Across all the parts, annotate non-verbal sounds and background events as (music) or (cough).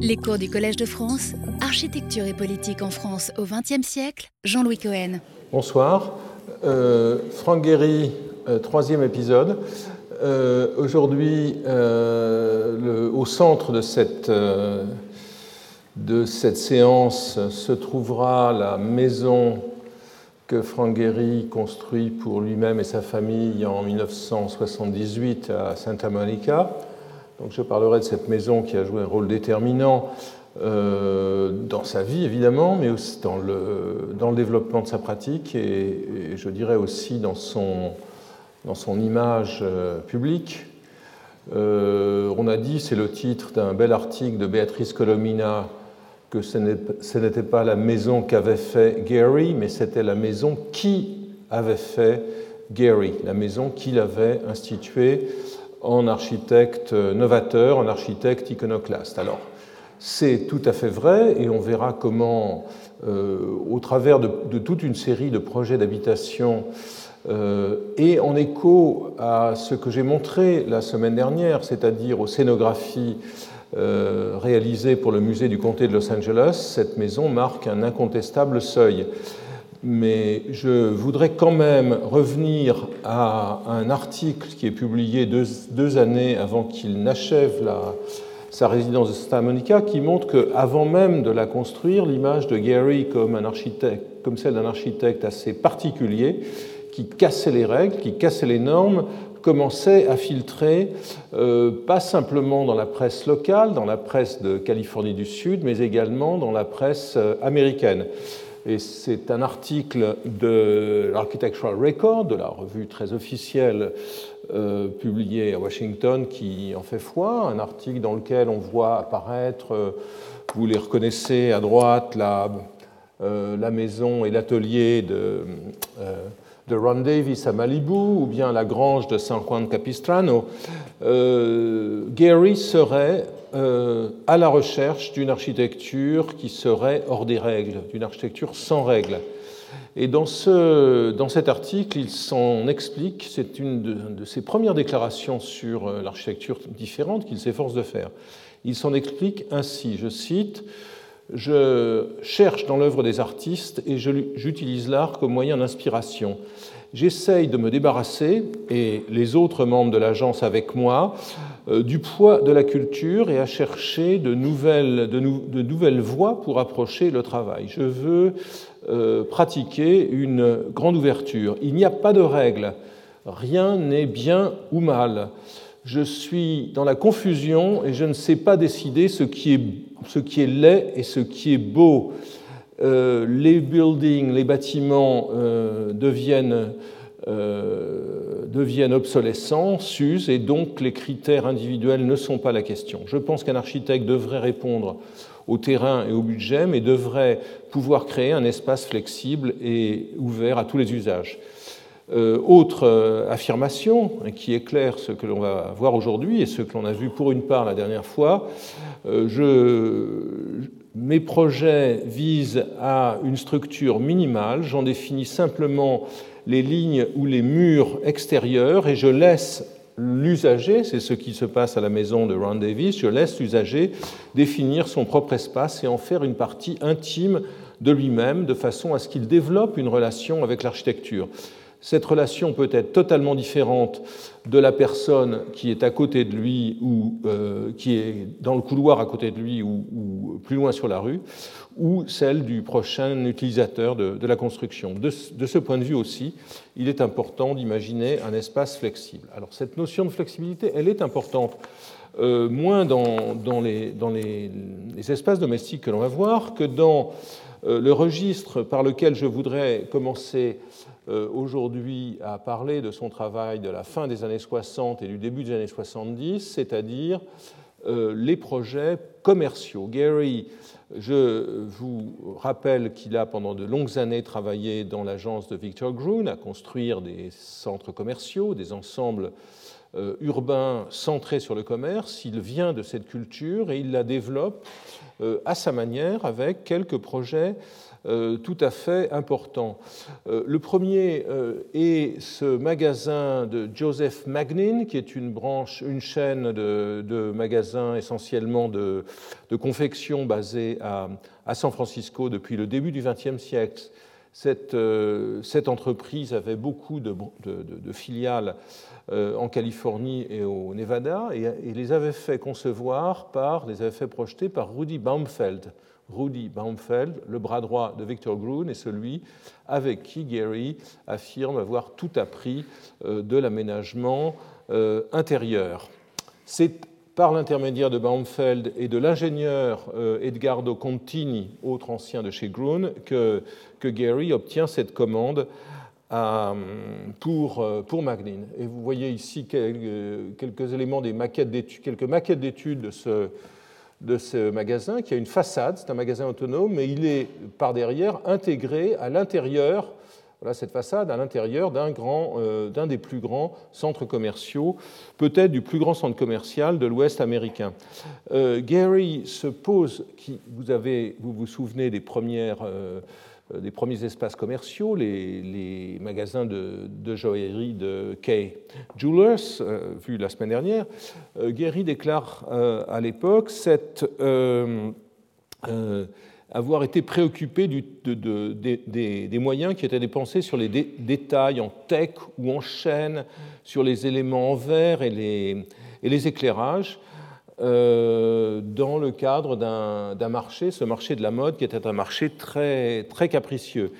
Les cours du Collège de France, Architecture et politique en France au XXe siècle, Jean-Louis Cohen. Bonsoir. Euh, Franck Guéry, euh, troisième épisode. Euh, Aujourd'hui, euh, au centre de cette, de cette séance se trouvera la maison que Franck Guéry construit pour lui-même et sa famille en 1978 à Santa Monica. Je parlerai de cette maison qui a joué un rôle déterminant euh, dans sa vie, évidemment, mais aussi dans le, développement de sa pratique et, je dirais aussi dans son, dans son image euh, publique. Euh, on a dit, c'est le titre d'un bel article de Béatrice Colomina, que ce n'était pas la maison qu'avait fait Gary, mais c'était la maison qui avait fait Gary, la maison qu'il avait instituée en architecte novateur, en architecte iconoclaste. Alors, c'est tout à fait vrai, et on verra comment, euh, au travers de, toute une série de projets d'habitation, euh, et en écho à ce que j'ai montré la semaine dernière, c'est-à-dire aux scénographies euh, réalisées pour le musée du comté de Los Angeles, cette maison marque un incontestable seuil mais je voudrais quand même revenir à un article qui est publié deux, années avant qu'il n'achève sa résidence de Santa Monica, qui montre qu'avant même de la construire, l'image de Gary comme celle d'un architecte assez particulier, qui cassait les règles, qui cassait les normes, commençait à filtrer, euh, pas simplement dans la presse locale, dans la presse de Californie du Sud, mais également dans la presse euh, américaine. Et c'est un article de l'Architectural Record, de la revue très officielle euh, publiée à Washington, qui en fait foi. Un article dans lequel on voit apparaître, euh, vous les reconnaissez à droite, la, euh, la maison et l'atelier de, de, Ron Davis à Malibu, ou bien la grange de San Juan Capistrano. Gary serait euh, à la recherche d'une architecture qui serait hors des règles, d'une architecture sans règles. Et dans, ce, dans cet article, il s'en explique, c'est une de, de, ses premières déclarations sur euh, l'architecture différente qu'il s'efforce de faire. Il s'en explique ainsi, je cite, Je cherche dans l'œuvre des artistes et j'utilise l'art comme moyen d'inspiration. J'essaye de me débarrasser, et les autres membres de l'agence avec moi, euh, du poids de la culture et à chercher de nouvelles, de, nou, de nouvelles voies pour approcher le travail. Je veux euh, pratiquer une grande ouverture. Il n'y a pas de règles. Rien n'est bien ou mal. Je suis dans la confusion et je ne sais pas décider ce qui est, ce qui est laid et ce qui est beau. Euh, les buildings, les bâtiments euh, deviennent, euh, deviennent obsolescents, s'usent, et donc les critères individuels ne sont pas la question. Je pense qu'un architecte devrait répondre au terrain et au budget, mais devrait pouvoir créer un espace flexible et ouvert à tous les usages. Euh, autre affirmation qui éclaire ce que l'on va voir aujourd'hui et ce que l'on a vu pour une part la dernière fois, je, mes projets visent à une structure minimale, j'en définis simplement les lignes ou les murs extérieurs et je laisse l'usager, c'est ce qui se passe à la maison de Ron Davis, je laisse l'usager définir son propre espace et en faire une partie intime de lui-même de façon à ce qu'il développe une relation avec l'architecture. Cette relation peut être totalement différente de la personne qui est à côté de lui ou euh, qui est dans le couloir à côté de lui ou, plus loin sur la rue, ou celle du prochain utilisateur de, la construction. De, ce point de vue aussi, il est important d'imaginer un espace flexible. Alors cette notion de flexibilité, elle est importante. Euh, moins dans, les, espaces domestiques que l'on va voir que dans euh, le registre par lequel je voudrais commencer aujourd'hui à parler de son travail de la fin des années 60 et du début des années 70, c'est-à-dire euh, les projets commerciaux. Gary, je vous rappelle qu'il a pendant de longues années travaillé dans l'agence de Victor Gruen à construire des centres commerciaux, des ensembles urbain centré sur le commerce, il vient de cette culture et il la développe à sa manière avec quelques projets euh, tout à fait important. Euh, le premier euh, est ce magasin de Joseph Magnin, qui est une branche, une chaîne de, magasins essentiellement de, confection basée à, San Francisco depuis le début du XXe siècle. Cette, entreprise avait beaucoup de, filiales en Californie et au Nevada et, et, les avait fait concevoir par, les avait fait projeter par Rudy Baumfeld. Rudy Baumfeld, le bras droit de Victor Grun, et celui avec qui Gary affirme avoir tout appris euh, de l'aménagement euh, intérieur. C'est par l'intermédiaire de Baumfeld et de l'ingénieur euh, Edgardo Contini, autre ancien de chez Grun, que, Gary obtient cette commande pour, pour Magnin. Et vous voyez ici quelques, quelques éléments des maquettes quelques maquettes d'études de ce, de ce magasin qui a une façade, c'est un magasin autonome, mais il est par derrière intégré à l'intérieur, voilà cette façade, à l'intérieur d'un grand, euh, d'un des plus grands centres commerciaux, peut-être du plus grand centre commercial de l'Ouest américain. Euh, Gary se pose, qui, vous avez, vous vous souvenez des premières euh, des premiers espaces commerciaux, les, magasins de, joaillerie de Kay Jewelers, euh, vu la semaine dernière, euh, Gary déclare à l'époque avoir été préoccupé des, moyens qui étaient dépensés sur les détails en tech ou en chaîne, sur les éléments en verre et les éclairages. Euh, dans le cadre d'un marché, ce marché de la mode qui était un marché très, très capricieux.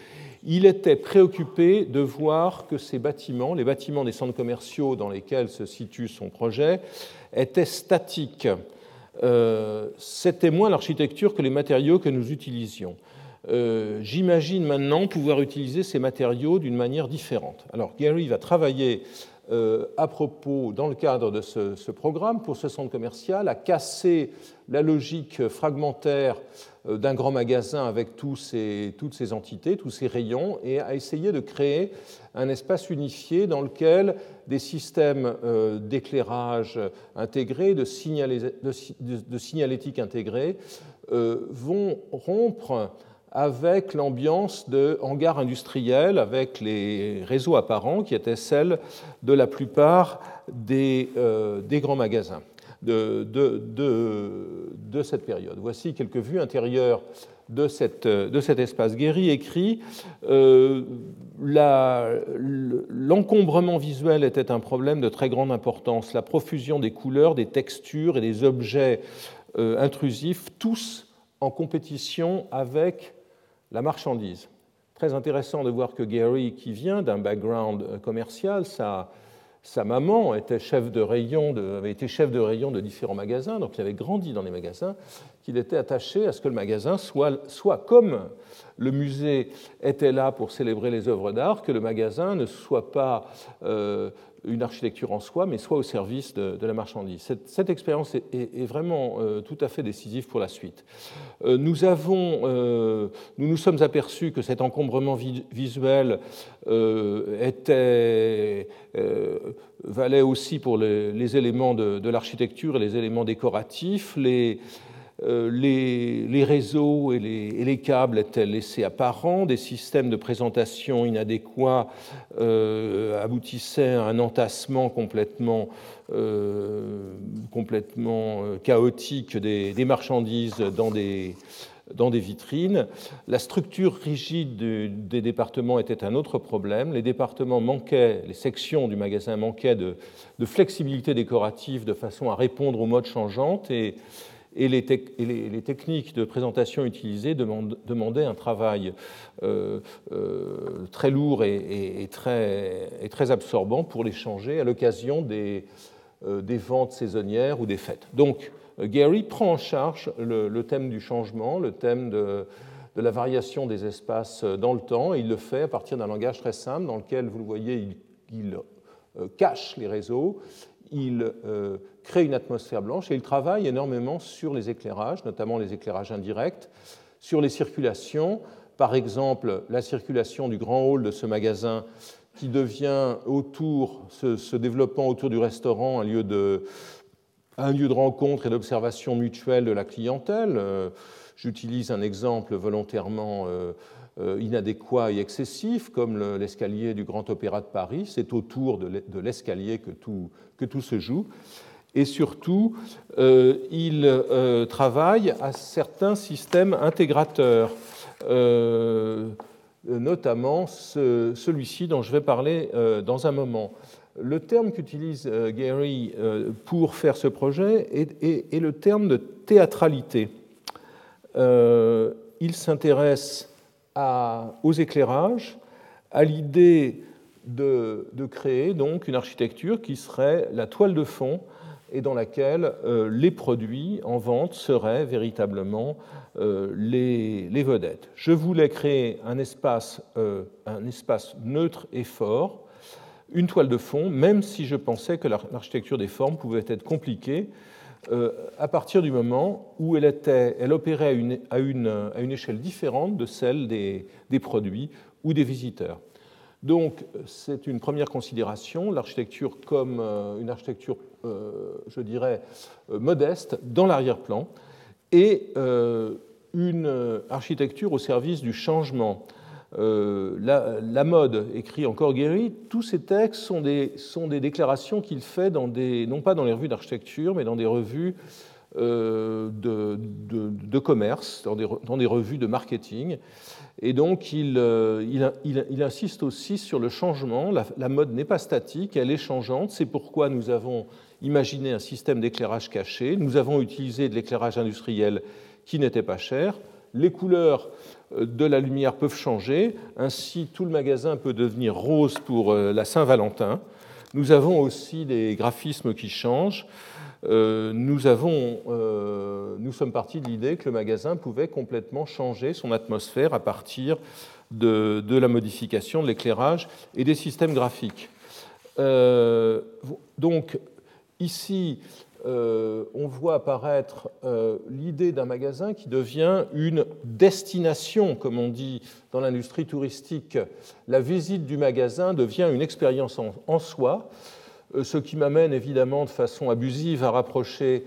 Il était préoccupé de voir que ces bâtiments, les bâtiments des centres commerciaux dans lesquels se situe son projet, étaient statiques. Euh, C'était moins l'architecture que les matériaux que nous utilisions. Euh, j'imagine maintenant pouvoir utiliser ces matériaux d'une manière différente. Alors Gary va travailler à propos, dans le cadre de ce, programme, pour ce centre commercial, à casser la logique fragmentaire euh, d'un grand magasin avec toutes ces entités, tous ces rayons, et à essayer de créer un espace unifié dans lequel des systèmes euh, d'éclairage intégrés, de, de, signalétique intégrée, vont rompre avec l'ambiance de hangar industriel, avec les réseaux apparents qui étaient celles de la plupart des, euh, grands magasins de, cette période. Voici quelques vues intérieures de, cette, cet espace. Guéry écrit euh, L'encombrement visuel était un problème de très grande importance. La profusion des couleurs, des textures et des objets euh, intrusifs, tous en compétition avec la marchandise. Très intéressant de voir que Gary, qui vient d'un background euh, commercial, sa, maman était chef de rayon avait été chef de rayon de différents magasins, donc il avait grandi dans les magasins, qu'il était attaché à ce que le magasin soit, soit comme le musée était là pour célébrer les œuvres d'art, que le magasin ne soit pas euh, une architecture en soi, mais soit au service de, la marchandise. Cette, expérience est, vraiment euh, tout à fait décisive pour la suite. Euh, nous, avons, nous nous sommes aperçus que cet encombrement visuel était, valait aussi pour les, éléments de, de l'architecture et les éléments décoratifs. Les, euh, les, réseaux et les, câbles étaient laissés apparents, des systèmes de présentation inadéquats euh, aboutissaient à un entassement complètement, euh, complètement chaotique des, marchandises dans des, vitrines. La structure rigide des départements était un autre problème. Les départements manquaient, les sections du magasin manquaient de, de flexibilité décorative de façon à répondre aux modes changeantes et et les, techniques de présentation utilisées demandaient un travail euh, euh, très lourd et, très, absorbant pour les changer à l'occasion euh, des, ventes saisonnières ou des fêtes. Donc, Gary prend en charge le, thème du changement, le thème de, la variation des espaces dans le temps, et il le fait à partir d'un langage très simple dans lequel, vous le voyez, il cache les réseaux, il euh, crée une atmosphère blanche et il travaille énormément sur les éclairages, notamment les éclairages indirects, sur les circulations, par exemple la circulation du grand hall de ce magasin qui devient autour, se, développant autour du restaurant un lieu de, un lieu de rencontre et d'observation mutuelle de la clientèle. Euh, j'utilise un exemple volontairement euh, euh, inadéquat et excessif, comme l'escalier du Grand Opéra de Paris. C'est autour de l'escalier que tout, que tout se joue. Et surtout, il travaille à certains systèmes intégrateurs. Euh, notamment celui-ci dont je vais parler euh, dans un moment. Le terme qu'utilise euh, Gary pour faire ce projet est, le terme de théâtralité. il s'intéresse aux éclairages, à l'idée de, de, créer donc une architecture qui serait la toile de fond et dans laquelle euh, les produits en vente seraient véritablement euh, les, vedettes. Je voulais créer un espace, euh, un espace neutre et fort, une toile de fond, même si je pensais que l'architecture des formes pouvait être compliquée à partir du moment où elle, opérait à une, échelle différente de celle des produits ou des visiteurs. Donc, c'est une première considération, l'architecture comme une architecture euh, je dirais, euh, modeste dans l'arrière-plan et euh, une architecture au service du changement. la, mode, écrit encore Guéry, tous ces textes sont des, sont des déclarations qu'il fait dans des, non pas dans les revues d'architecture, mais dans des revues de, de, commerce, dans des, dans des, revues de marketing. Et donc, il, il, il, insiste aussi sur le changement. La, la mode n'est pas statique, elle est changeante. C'est pourquoi nous avons imaginé un système d'éclairage caché. Nous avons utilisé de l'éclairage industriel qui n'était pas cher. Les couleurs euh, de la lumière peuvent changer. Ainsi, tout le magasin peut devenir rose pour euh, la Saint-Valentin. Nous avons aussi des graphismes qui changent. Euh, nous, avons, nous sommes partis de l'idée que le magasin pouvait complètement changer son atmosphère à partir de, la modification de l'éclairage et des systèmes graphiques. donc, Ici, euh, on voit apparaître euh, l'idée d'un magasin qui devient une destination, comme on dit dans l'industrie touristique. La visite du magasin devient une expérience en, soi, euh, ce qui m'amène évidemment de façon abusive à rapprocher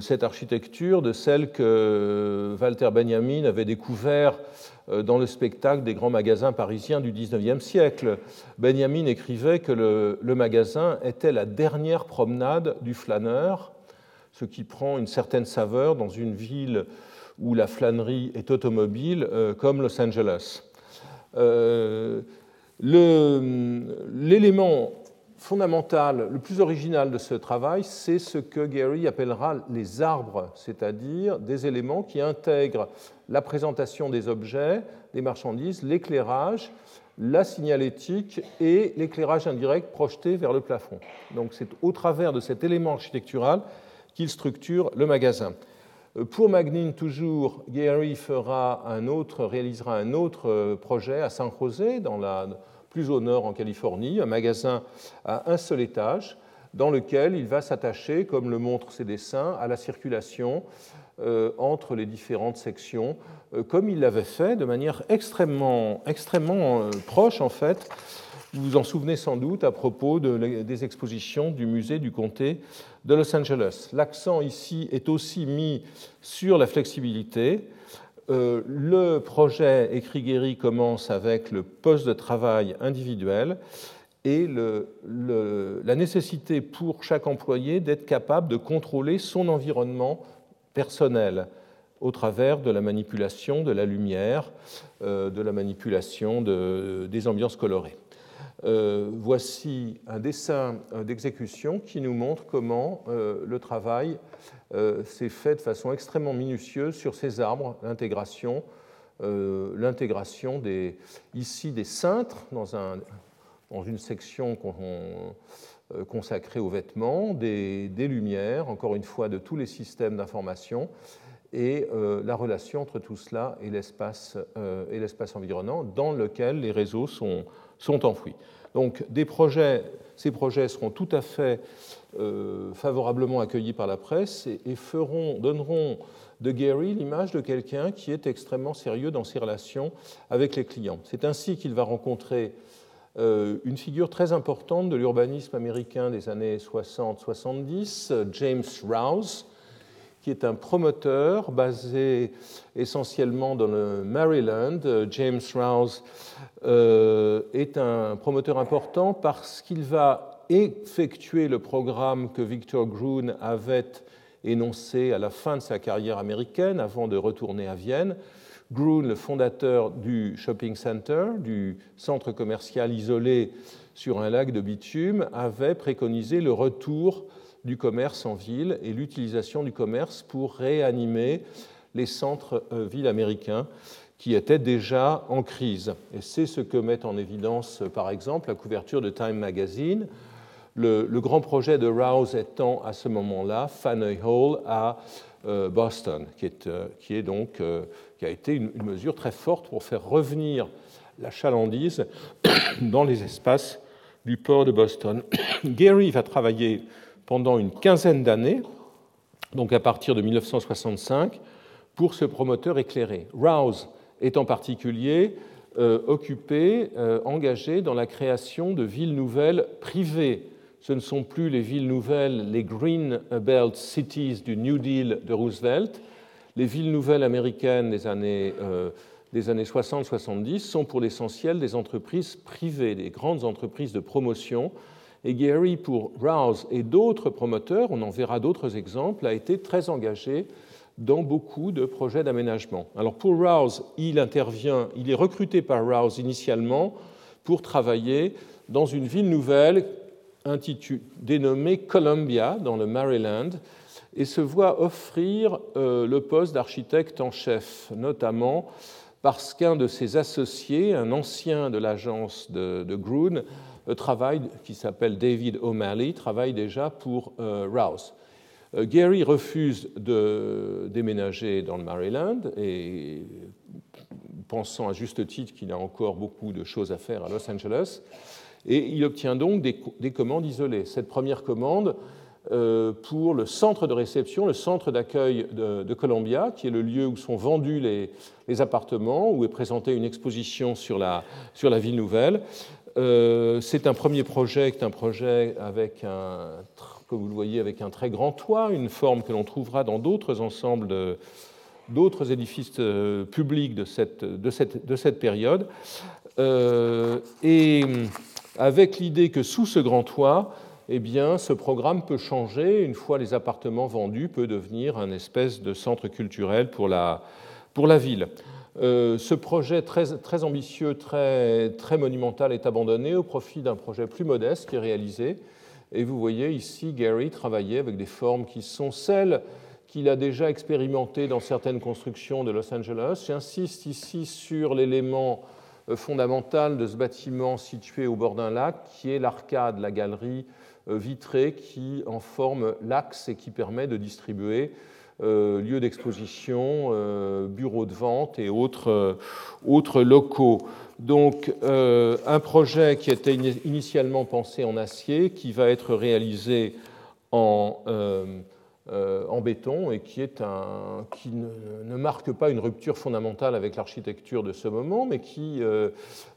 cette architecture de celle que Walter Benjamin avait découvert euh, dans le spectacle des grands magasins parisiens du XIXe siècle. Benjamin écrivait que le, magasin était la dernière promenade du flâneur, ce qui prend une certaine saveur dans une ville où la flânerie est automobile, euh, comme Los Angeles. Euh, l'élément fondamental, le plus original de ce travail, c'est ce que Gary appellera les arbres, c'est-à-dire des éléments qui intègrent la présentation des objets, des marchandises, l'éclairage, la signalétique et l'éclairage indirect projeté vers le plafond. Donc c'est au travers de cet élément architectural qu'il structure le magasin. Pour Magnin, toujours, Gary fera un autre, réalisera un autre projet à San José, dans la plus au nord en Californie, un magasin à un seul étage dans lequel il va s'attacher, comme le montrent ses dessins, à la circulation euh, entre les différentes sections, euh, comme il l'avait fait de manière extrêmement, euh, proche en fait. Vous vous en souvenez sans doute à propos des expositions du musée du comté de Los Angeles. L'accent ici est aussi mis sur la flexibilité, euh, le projet écrit Guéry commence avec le poste de travail individuel et la nécessité pour chaque employé d'être capable de contrôler son environnement personnel au travers de la manipulation de la lumière, euh, de la manipulation des ambiances colorées. Euh, voici un dessin d'exécution qui nous montre comment le travail euh, c'est fait de façon extrêmement minutieuse sur ces arbres, l'intégration, euh, des, ici des cintres dans, un, dans une section euh, consacrée aux vêtements, des, lumières, encore une fois, de tous les systèmes d'information, et la relation entre tout cela et l'espace environnant dans lequel les réseaux sont, sont enfouis. Donc ces projets seront tout à fait euh, favorablement accueillis par la presse et, feront, donneront de Gary l'image de quelqu'un qui est extrêmement sérieux dans ses relations avec les clients. C'est ainsi qu'il va rencontrer euh, une figure très importante de l'urbanisme américain des années 60-70, James Rouse, qui est un promoteur basé essentiellement dans le Maryland. James Rouse euh, est un promoteur important parce qu'il va effectuer le programme que Victor Gruen avait énoncé à la fin de sa carrière américaine avant de retourner à Vienne. Gruen, le fondateur du shopping center, du centre commercial isolé sur un lac de bitume, avait préconisé le retour du commerce en ville et l'utilisation du commerce pour réanimer les centres-villes américains qui étaient déjà en crise. Et c'est ce que met en évidence, par exemple, la couverture de Time Magazine, le, grand projet de Rouse étant à ce moment-là Faneuil Hall à euh, Boston, qui, est, euh, qui, est donc, euh, qui a été une, une, mesure très forte pour faire revenir la chalandise (coughs) dans les espaces du port de Boston. (coughs) Gary va travailler pendant une quinzaine d'années, donc à partir de 1965, pour ce promoteur éclairé. Rouse est en particulier euh, occupé, euh, engagé dans la création de villes nouvelles privées. Ce ne sont plus les villes nouvelles, les Green Belt Cities du New Deal de Roosevelt. Les villes nouvelles américaines des années, euh, des années 60-70 sont pour l'essentiel des entreprises privées, des grandes entreprises de promotion et Gary, pour Rouse et d'autres promoteurs, on en verra d'autres exemples, a été très engagé dans beaucoup de projets d'aménagement. Alors pour Rouse, il intervient, il est recruté par Rouse initialement pour travailler dans une ville nouvelle dénommée Columbia, dans le Maryland, et se voit offrir euh, le poste d'architecte en chef, notamment parce qu'un de ses associés, un ancien de l'agence de, de travaille, qui s'appelle David O'Malley, travaille déjà pour euh, Rouse. Euh, Gary refuse de déménager dans le Maryland et pensant à juste titre qu'il a encore beaucoup de choses à faire à Los Angeles, et il obtient donc des, commandes isolées. Cette première commande pour le centre de réception, le centre d'accueil de, Columbia, qui est le lieu où sont vendus les, les, appartements, où est présentée une exposition sur la, sur la ville nouvelle. Euh, c'est un premier projet, un projet avec un, comme vous le voyez, avec un très grand toit, une forme que l'on trouvera dans d'autres ensembles, d'autres édifices euh, publics de cette, de cette, de cette période. Euh, et avec l'idée que sous ce grand toit, eh bien, ce programme peut changer, une fois les appartements vendus, peut devenir un espèce de centre culturel pour la ville. Euh, ce projet très, ambitieux, très, très, monumental est abandonné au profit d'un projet plus modeste qui est réalisé. Et vous voyez ici Gary travailler avec des formes qui sont celles qu'il a déjà expérimentées dans certaines constructions de Los Angeles. J'insiste ici sur l'élément euh, fondamental de ce bâtiment situé au bord d'un lac, qui est l'arcade, la galerie euh, vitrée qui en forme l'axe et qui permet de distribuer lieux d'exposition, euh, bureaux de vente et autres, euh, locaux. Donc un projet qui était initialement pensé en acier, qui va être réalisé en, béton et qui, ne, marque pas une rupture fondamentale avec l'architecture de ce moment, mais qui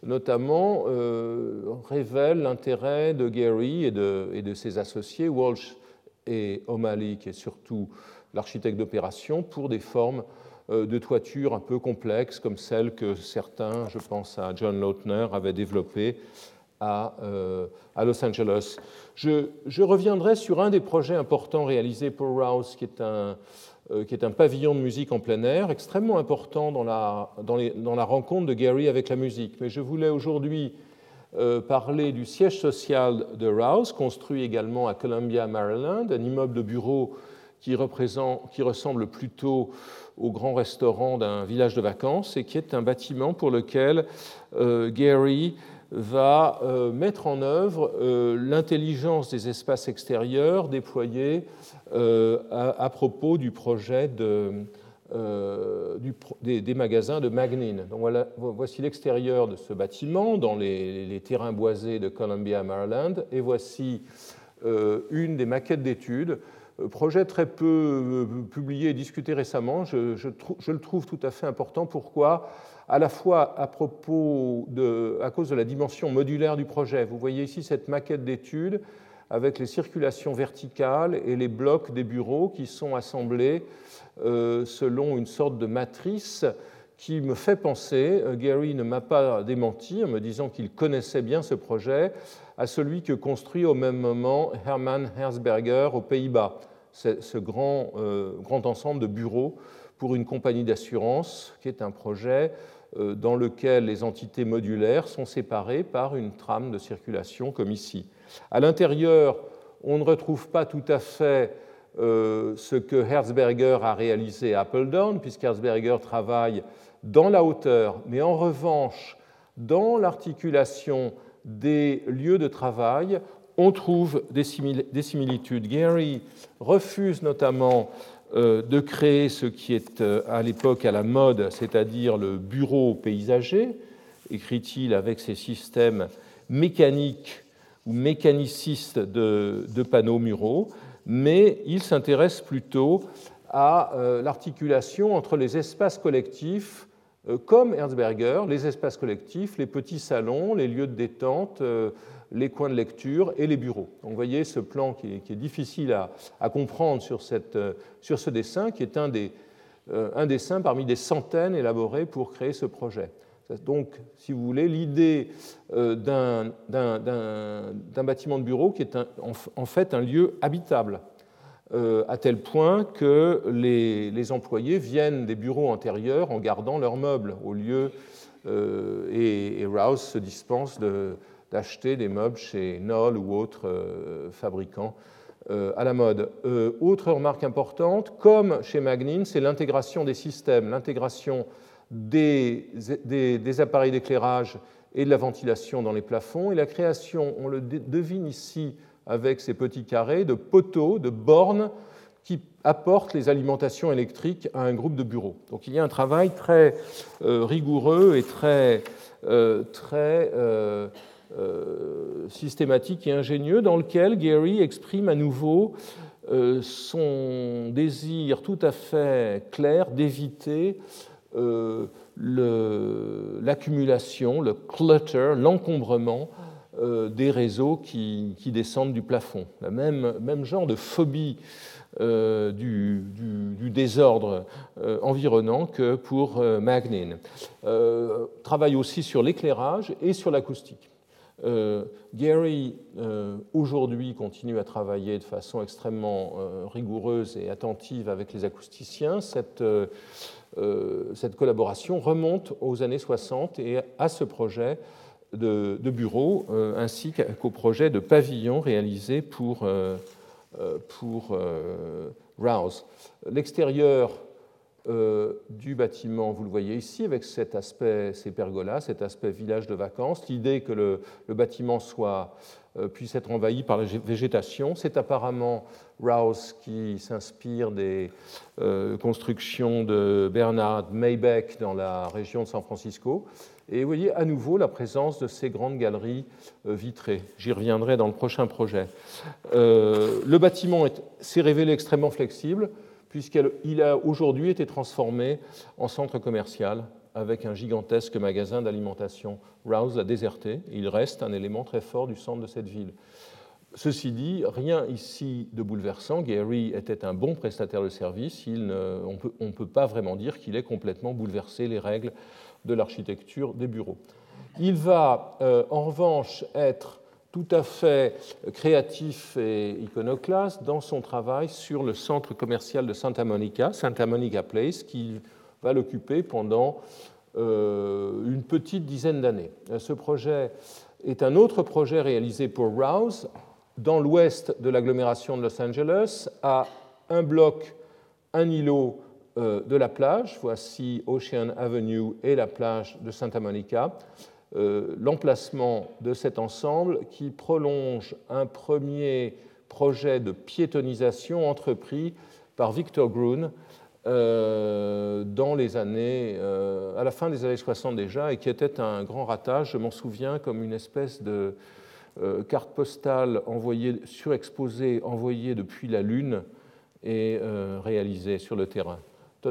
notamment révèle l'intérêt de Gary et de, ses associés, Walsh et O'Malley, qui surtout l'architecte d'opération pour des formes euh, de toiture un peu complexes, comme celles que certains, je pense à John Lautner, avaient développées à, euh, Los Angeles. Je, reviendrai sur un des projets importants réalisés pour Rouse, qui est un, euh, qui est un pavillon de musique en plein air, extrêmement important dans la, dans, dans la rencontre de Gary avec la musique. Mais je voulais aujourd'hui parler du siège social de Rouse, construit également à Columbia, Maryland, un immeuble de bureaux qui, qui ressemble plutôt au grand restaurant d'un village de vacances et qui est un bâtiment pour lequel euh, Gary va euh, mettre en œuvre euh, l'intelligence des espaces extérieurs déployés à, propos du projet de, des, magasins de Magnin. Donc voici l'extérieur de ce bâtiment dans les, les, terrains boisés de Columbia, Maryland, et voici une des maquettes d'études projet très peu publié et discuté récemment. Je, le trouve tout à fait important. Pourquoi? À la fois à, propos de, à cause de la dimension modulaire du projet. Vous voyez ici cette maquette d'études avec les circulations verticales et les blocs des bureaux qui sont assemblés selon une sorte de matrice qui me fait penser, euh, Gary ne m'a pas démenti en me disant qu'il connaissait bien ce projet, à celui que construit au même moment Hermann Herzberger aux Pays-Bas, ce grand, euh, grand ensemble de bureaux pour une compagnie d'assurance, qui est un projet euh, dans lequel les entités modulaires sont séparées par une trame de circulation comme ici. À l'intérieur, on ne retrouve pas tout à fait ce que Herzberger a réalisé à Appledorn, puisqu'Herzberger travaille dans la hauteur, mais en revanche, dans l'articulation des lieux de travail, on trouve des similitudes. Gary refuse notamment euh, de créer ce qui est euh, à l'époque à la mode, c'est-à-dire le bureau paysager, écrit-il avec ses systèmes mécaniques ou mécanicistes de, panneaux muraux, mais il s'intéresse plutôt à euh, l'articulation entre les espaces collectifs comme Herzberger, les espaces collectifs, les petits salons, les lieux de détente, euh, les coins de lecture et les bureaux. Donc vous voyez ce plan qui est, difficile à, comprendre euh, sur, ce dessin, qui est un, des, un dessin parmi des centaines élaborés pour créer ce projet. Donc, si vous voulez, l'idée d'un bâtiment de bureau qui est en fait un lieu habitable euh, à tel point que les, employés viennent des bureaux antérieurs en gardant leurs meubles au lieu euh, et, Rouse se dispense d'acheter des meubles chez Knoll ou autres euh, fabricants à la mode. autre remarque importante, comme chez Magnin, c'est l'intégration des systèmes, l'intégration des, appareils d'éclairage et de la ventilation dans les plafonds et la création, on le devine ici, avec ces petits carrés de poteaux, de bornes qui apportent les alimentations électriques à un groupe de bureaux. Donc il y a un travail très euh, rigoureux et très, euh, très euh, systématique et ingénieux dans lequel Gary exprime à nouveau son désir tout à fait clair d'éviter l'accumulation, le, clutter, l'encombrement des réseaux qui, descendent du plafond. Même genre de phobie euh, du, désordre euh, environnant que pour Magnin. travaille aussi sur l'éclairage et sur l'acoustique. Gary, aujourd'hui, continue à travailler de façon extrêmement rigoureuse et attentive avec les acousticiens. Cette, cette collaboration remonte aux années 60 et à ce projet de, bureaux euh, ainsi qu'au projet de pavillon réalisé pour, euh, euh, Rouse. L'extérieur du bâtiment, vous le voyez ici, avec cet aspect, ces pergolas, cet aspect village de vacances, l'idée que le, le, bâtiment soit, puisse être envahi par la végétation. C'est apparemment Rouse qui s'inspire des constructions de Bernard Maybeck dans la région de San Francisco. Et vous voyez à nouveau la présence de ces grandes galeries euh, vitrées. J'y reviendrai dans le prochain projet. Euh, le bâtiment s'est révélé extrêmement flexible puisqu'il a aujourd'hui été transformé en centre commercial avec un gigantesque magasin d'alimentation. Rouse l'a déserté. Il reste un élément très fort du centre de cette ville. Ceci dit, rien ici de bouleversant. Gary était un bon prestataire de service. On ne peut pas vraiment dire qu'il ait complètement bouleversé les règles de l'architecture des bureaux. Il va euh, en revanche être tout à fait créatif et iconoclaste dans son travail sur le centre commercial de Santa Monica, Santa Monica Place, qui va l'occuper pendant euh, une petite dizaine d'années. Ce projet est un autre projet réalisé pour Rouse dans l'ouest de l'agglomération de Los Angeles, à un bloc, un îlot euh, de la plage. Voici Ocean Avenue et la plage de Santa Monica. Euh, l'emplacement de cet ensemble qui prolonge un premier projet de piétonisation entrepris par Victor Grun euh, dans les années, à la fin des années 60 déjà, et qui était un grand ratage. Je m'en souviens comme une espèce de carte postale envoyée, surexposée, envoyée depuis la Lune est réalisé sur le terrain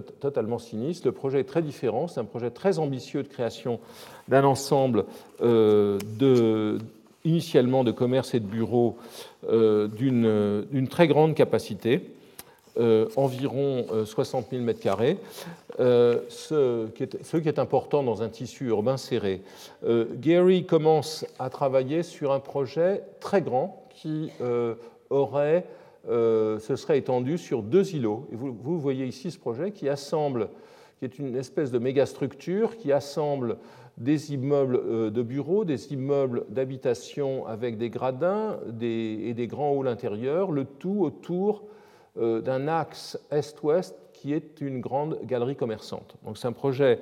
totalement sinistre. Le projet est très différent, c'est un projet très ambitieux de création d'un ensemble de, initialement de commerce et de bureaux d'une très grande capacité. Euh, environ 60 000 m2, ce, qui est, ce qui est important dans un tissu urbain serré. Euh, Gary commence à travailler sur un projet très grand qui euh, se serait étendu sur deux îlots. Vous, voyez ici ce projet qui assemble, qui est une espèce de mégastructure qui assemble des immeubles de bureaux, des immeubles d'habitation avec des gradins et des grands halls intérieurs, le tout autour euh, d'un axe est-ouest qui est une grande galerie commerçante. Donc c'est un projet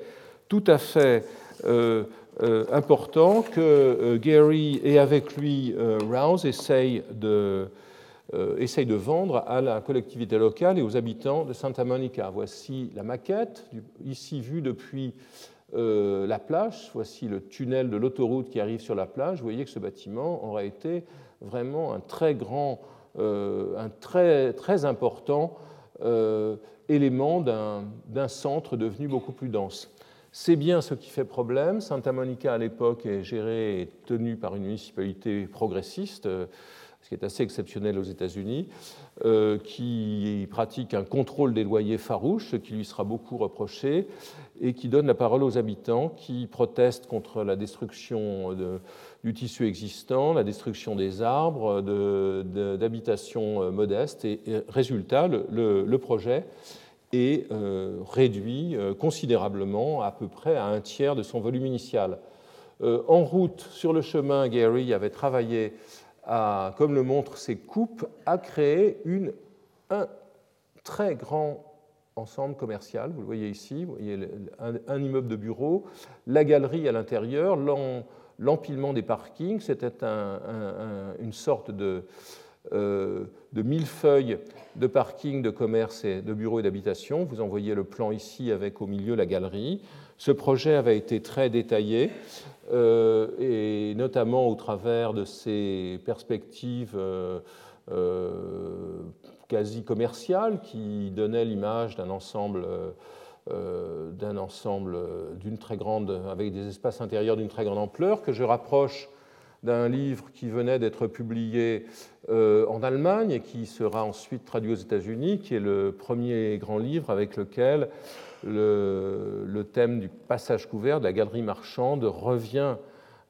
tout à fait euh, euh, important que Gary et avec lui Rouse essayent de, essaye de vendre à la collectivité locale et aux habitants de Santa Monica. Voici la maquette, ici vue depuis la plage. Voici le tunnel de l'autoroute qui arrive sur la plage. Vous voyez que ce bâtiment aurait été vraiment un très grand euh, un très, très important euh, élément d'un centre devenu beaucoup plus dense. C'est bien ce qui fait problème. Santa Monica, à l'époque, est gérée et tenue par une municipalité progressiste, ce qui est assez exceptionnel aux États-Unis, euh, qui pratique un contrôle des loyers farouche, ce qui lui sera beaucoup reproché, et qui donne la parole aux habitants qui protestent contre la destruction de, du tissu existant, la destruction des arbres, d'habitations euh, modestes. Et, résultat, le, projet est euh, réduit considérablement, à peu près à un tiers de son volume initial. en route, sur le chemin, Gary avait travaillé, à, comme le montrent ses coupes, créer une, un très grand ensemble commercial. Vous le voyez ici, vous voyez un, immeuble de bureau, la galerie à l'intérieur, l'empilement des parkings, c'était une sorte de, euh, millefeuille de parking, de commerce, et de bureaux et d'habitation. Vous en voyez le plan ici avec au milieu la galerie. Ce projet avait été très détaillé, et notamment au travers de ses perspectives euh, quasi commerciales qui donnaient l'image d'un ensemble euh, d'un ensemble d'une très grande, avec des espaces intérieurs d'une très grande ampleur, que je rapproche d'un livre qui venait d'être publié euh, en Allemagne et qui sera ensuite traduit aux États-Unis, qui est le premier grand livre avec lequel le, thème du passage couvert de la galerie marchande revient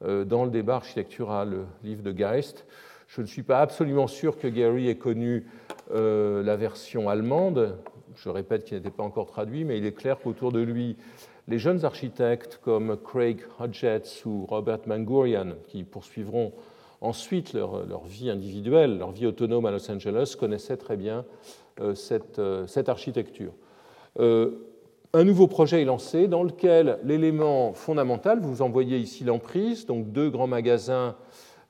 euh, dans le débat architectural, le livre de Geist. Je ne suis pas absolument sûr que Gary ait connu la version allemande, je répète qu'il n'était pas encore traduit, mais il est clair qu'autour de lui, les jeunes architectes comme Craig Hodgetts ou Robert Mangurian, qui poursuivront ensuite leur, vie individuelle, leur vie autonome à Los Angeles, connaissaient très bien euh, euh, cette, architecture. Euh, un nouveau projet est lancé dans lequel l'élément fondamental, vous en voyez ici l'emprise, donc deux grands magasins,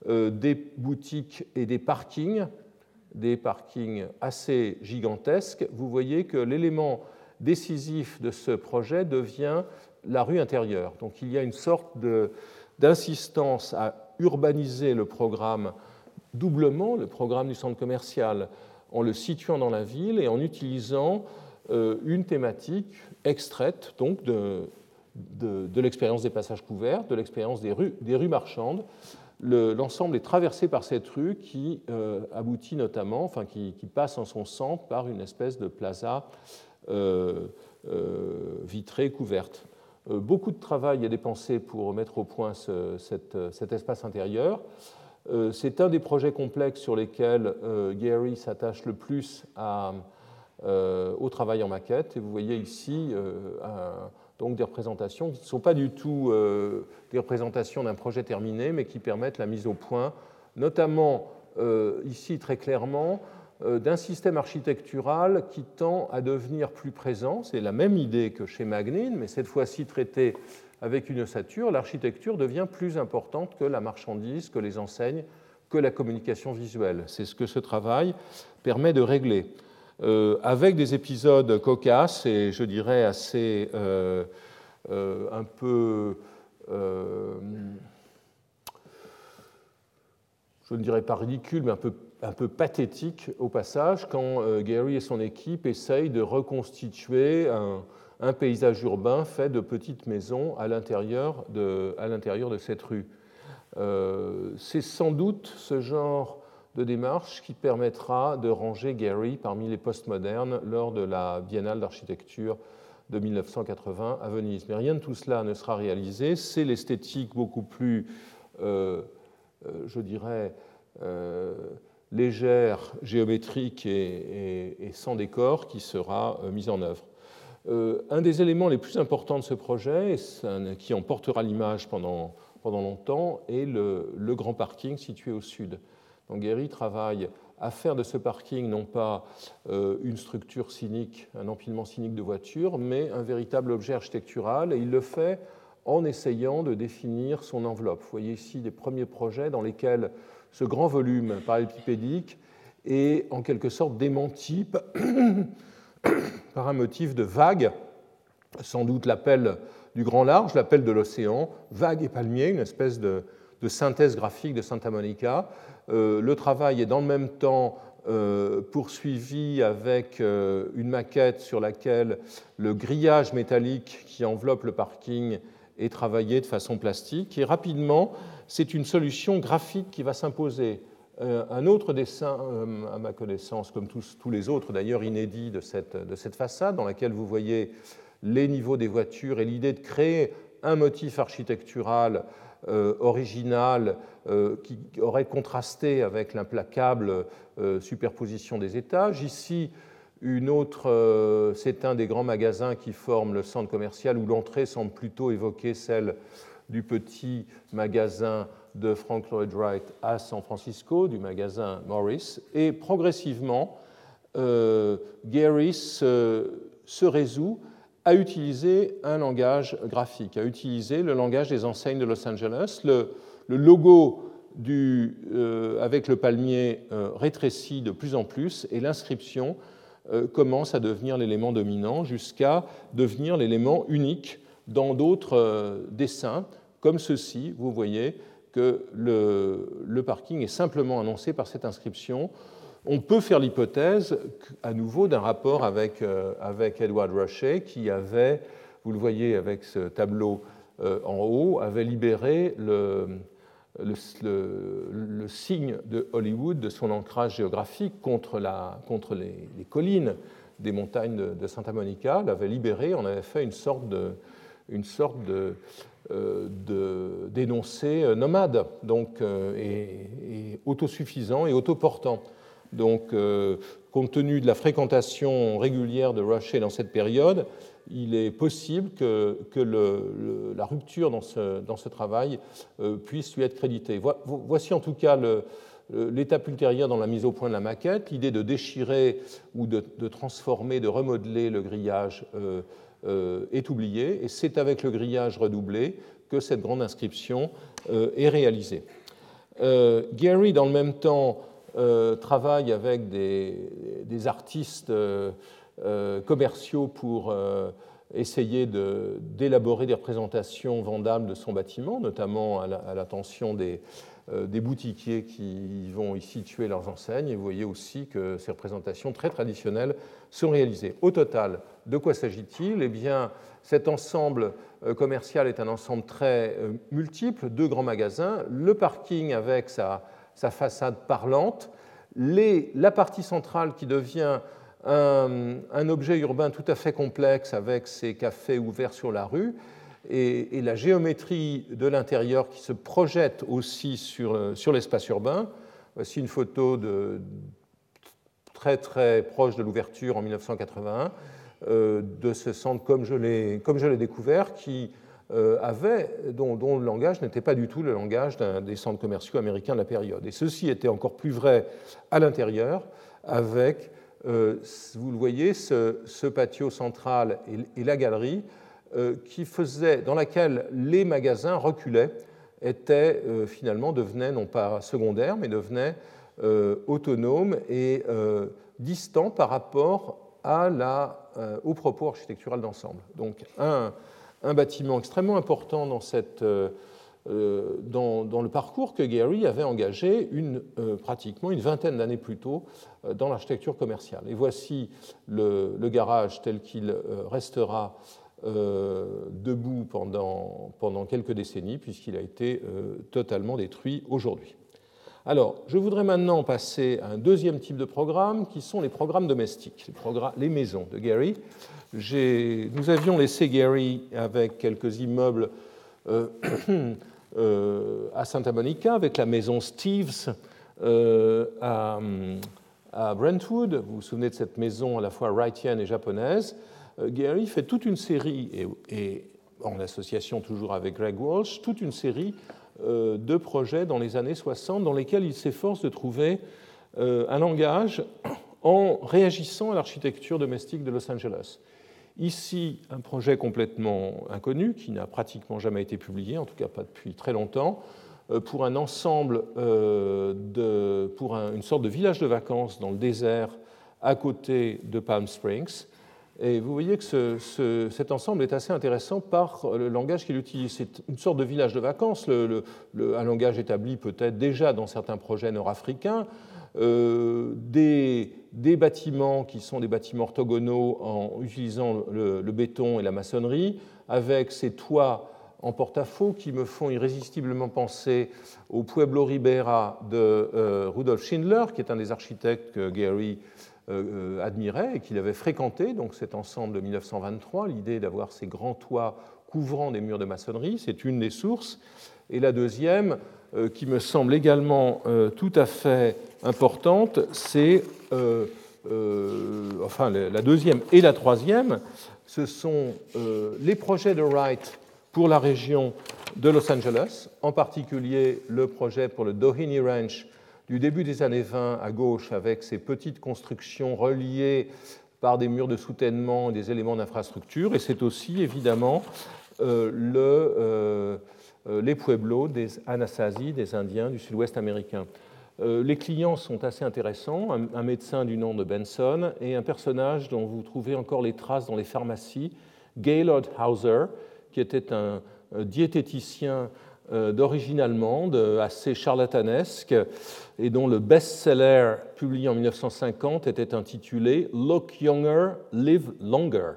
des boutiques et des parkings, des parkings assez gigantesques, vous voyez que l'élément décisif de ce projet devient la rue intérieure. Donc il y a une sorte d'insistance à urbaniser le programme doublement, le programme du centre commercial, en le situant dans la ville et en utilisant euh, une thématique extraite donc de, l'expérience des passages couverts, de l'expérience des rues, des rues marchandes, l'ensemble est traversé par cette rue qui euh, aboutit notamment, enfin qui, passe en son centre par une espèce de plaza vitrée couverte. beaucoup de travail est dépensé pour mettre au point cet espace intérieur. C'est un des projets complexes sur lesquels Gary s'attache le plus au travail en maquette. Et vous voyez ici donc des représentations qui ne sont pas du tout euh, des représentations d'un projet terminé, mais qui permettent la mise au point, notamment euh, ici très clairement, euh, d'un système architectural qui tend à devenir plus présent. C'est la même idée que chez Magnin, mais cette fois-ci traitée avec une ossature. L'architecture devient plus importante que la marchandise, que les enseignes, que la communication visuelle. C'est ce que ce travail permet de régler. Euh, avec des épisodes cocasses et je dirais assez euh, euh, un peu, je ne dirais pas ridicule, mais un peu, un peu pathétique au passage quand Gary et son équipe essayent de reconstituer un, paysage urbain fait de petites maisons à l'intérieur de, de, cette rue. C'est sans doute ce genre de démarche qui permettra de ranger Gary parmi les postmodernes lors de la Biennale d'architecture de 1980 à Venise. Mais rien de tout cela ne sera réalisé. C'est l'esthétique beaucoup plus, euh, euh, je dirais, euh, légère, géométrique et, sans décor qui sera mise en œuvre. un des éléments les plus importants de ce projet, qui en portera l'image pendant, pendant longtemps, est le, le grand parking situé au sud. Donc Guéry travaille à faire de ce parking non pas euh, une structure cynique, un empilement cynique de voitures, mais un véritable objet architectural, et il le fait en essayant de définir son enveloppe. Vous voyez ici des premiers projets dans lesquels ce grand volume parallélépipédique est en quelque sorte démenti (coughs) par un motif de vague, sans doute l'appel du grand large, l'appel de l'océan, vague et palmier, une espèce de, de synthèse graphique de Santa Monica, euh, le travail est dans le même temps euh, poursuivi avec euh, une maquette sur laquelle le grillage métallique qui enveloppe le parking est travaillé de façon plastique. Et rapidement, c'est une solution graphique qui va s'imposer. Un autre dessin, à ma connaissance, comme tous, les autres d'ailleurs inédits de cette, de cette façade, dans laquelle vous voyez les niveaux des voitures et l'idée de créer un motif architectural euh, original euh, qui aurait contrasté avec l'implacable euh, superposition des étages. Ici, une autre, c'est un des grands magasins qui forment le centre commercial où l'entrée semble plutôt évoquer celle du petit magasin de Frank Lloyd Wright à San Francisco, du magasin Morris. Et progressivement, Gary se résout à utiliser un langage graphique, à utiliser le langage des enseignes de Los Angeles. Le, logo euh, avec le palmier euh, rétrécit de plus en plus et l'inscription euh, commence à devenir l'élément dominant jusqu'à devenir l'élément unique dans d'autres dessins, comme ceci. Vous voyez que le, parking est simplement annoncé par cette inscription on peut faire l'hypothèse, à nouveau, d'un rapport avec, euh, Edward Rushay, qui avait, vous le voyez avec ce tableau euh, en haut, avait libéré le, signe de Hollywood de son ancrage géographique contre, les, collines des montagnes de, Santa Monica, l'avait libéré, on avait fait une sorte de, une sorte de, euh, d'énoncé nomade, donc, et, et, autosuffisant et autoportant. Donc, euh, compte tenu de la fréquentation régulière de Rushdie dans cette période, il est possible que, la rupture dans ce, travail euh, puisse lui être créditée. Voici en tout cas l'étape ultérieure dans la mise au point de la maquette, l'idée de déchirer ou de, transformer, de remodeler le grillage euh, est oubliée, et c'est avec le grillage redoublé que cette grande inscription est réalisée. Gary, dans le même temps, euh, travaille avec des, artistes euh, euh, commerciaux pour essayer d'élaborer des représentations vendables de son bâtiment, notamment à l'attention des, des, boutiquiers qui vont y situer leurs enseignes. Et vous voyez aussi que ces représentations très traditionnelles sont réalisées. Au total, de quoi s'agit-il? Eh bien, cet ensemble commercial est un ensemble très multiple, deux grands magasins, le parking avec sa façade parlante, la partie centrale qui devient un, objet urbain tout à fait complexe avec ses cafés ouverts sur la rue, et, la géométrie de l'intérieur qui se projette aussi sur, sur l'espace urbain. Voici une photo très très proche de l'ouverture en 1981 euh, de ce centre comme je l'ai découvert, qui euh, avait, dont, le langage n'était pas du tout le langage des centres commerciaux américains de la période. Et ceci était encore plus vrai à l'intérieur, avec, euh, vous le voyez, ce, patio central et, la galerie, euh, qui faisait, dans laquelle les magasins reculaient, étaient finalement devenaient non pas secondaires, mais devenaient autonomes et distants par rapport à la, au propos architectural d'ensemble. Donc un un bâtiment extrêmement important dans cette, euh, dans, le parcours que Gary avait engagé une, pratiquement une vingtaine d'années plus tôt dans l'architecture commerciale. Et voici le garage tel qu'il restera debout pendant, pendant, quelques décennies, puisqu'il a été totalement détruit aujourd'hui. Alors, je voudrais maintenant passer à un deuxième type de programme, qui sont les programmes domestiques, les, maisons de Gary. Nous avions laissé Gary avec quelques immeubles euh, (coughs) euh, à Santa Monica, avec la maison Steves euh, à, Brentwood. Vous vous souvenez de cette maison à la fois wrightienne et japonaise. Gary fait toute une série, et en association toujours avec Greg Walsh, toute une série euh, de projets dans les années 60 dans lesquels il s'efforce de trouver euh, un langage (coughs) en réagissant à l'architecture domestique de Los Angeles. Ici, un projet complètement inconnu, qui n'a pratiquement jamais été publié, en tout cas pas depuis très longtemps, euh, pour un ensemble, de, pour une sorte de village de vacances dans le désert à côté de Palm Springs, et vous voyez que cet ensemble est assez intéressant par le langage qu'il utilise. C'est une sorte de village de vacances, un langage établi peut-être déjà dans certains projets nord-africains, euh, des, bâtiments qui sont des bâtiments orthogonaux en utilisant le, béton et la maçonnerie, avec ces toits en porte-à-faux qui me font irrésistiblement penser au Pueblo Ribera de euh, Rudolf Schindler, qui est un des architectes que Gary admirait et qu'il avait fréquenté, donc cet ensemble de 1923, l'idée d'avoir ces grands toits couvrant des murs de maçonnerie, c'est une des sources. Et la deuxième, euh, qui me semble également tout à fait importante, c'est, enfin la deuxième et la troisième, ce sont les projets de Wright pour la région de Los Angeles, en particulier le projet pour le Doheny Ranch du début des années 20 à gauche avec ces petites constructions reliées par des murs de soutènement et des éléments d'infrastructure. Et c'est aussi évidemment euh, euh, euh, les pueblos des Anasazi, des Indiens du sud-ouest américain. les clients sont assez intéressants, un, médecin du nom de Benson et un personnage dont vous trouvez encore les traces dans les pharmacies, Gaylord Hauser, qui était un diététicien d'origine allemande, assez charlatanesque, et dont le best-seller publié en 1950 était intitulé Look Younger, Live Longer.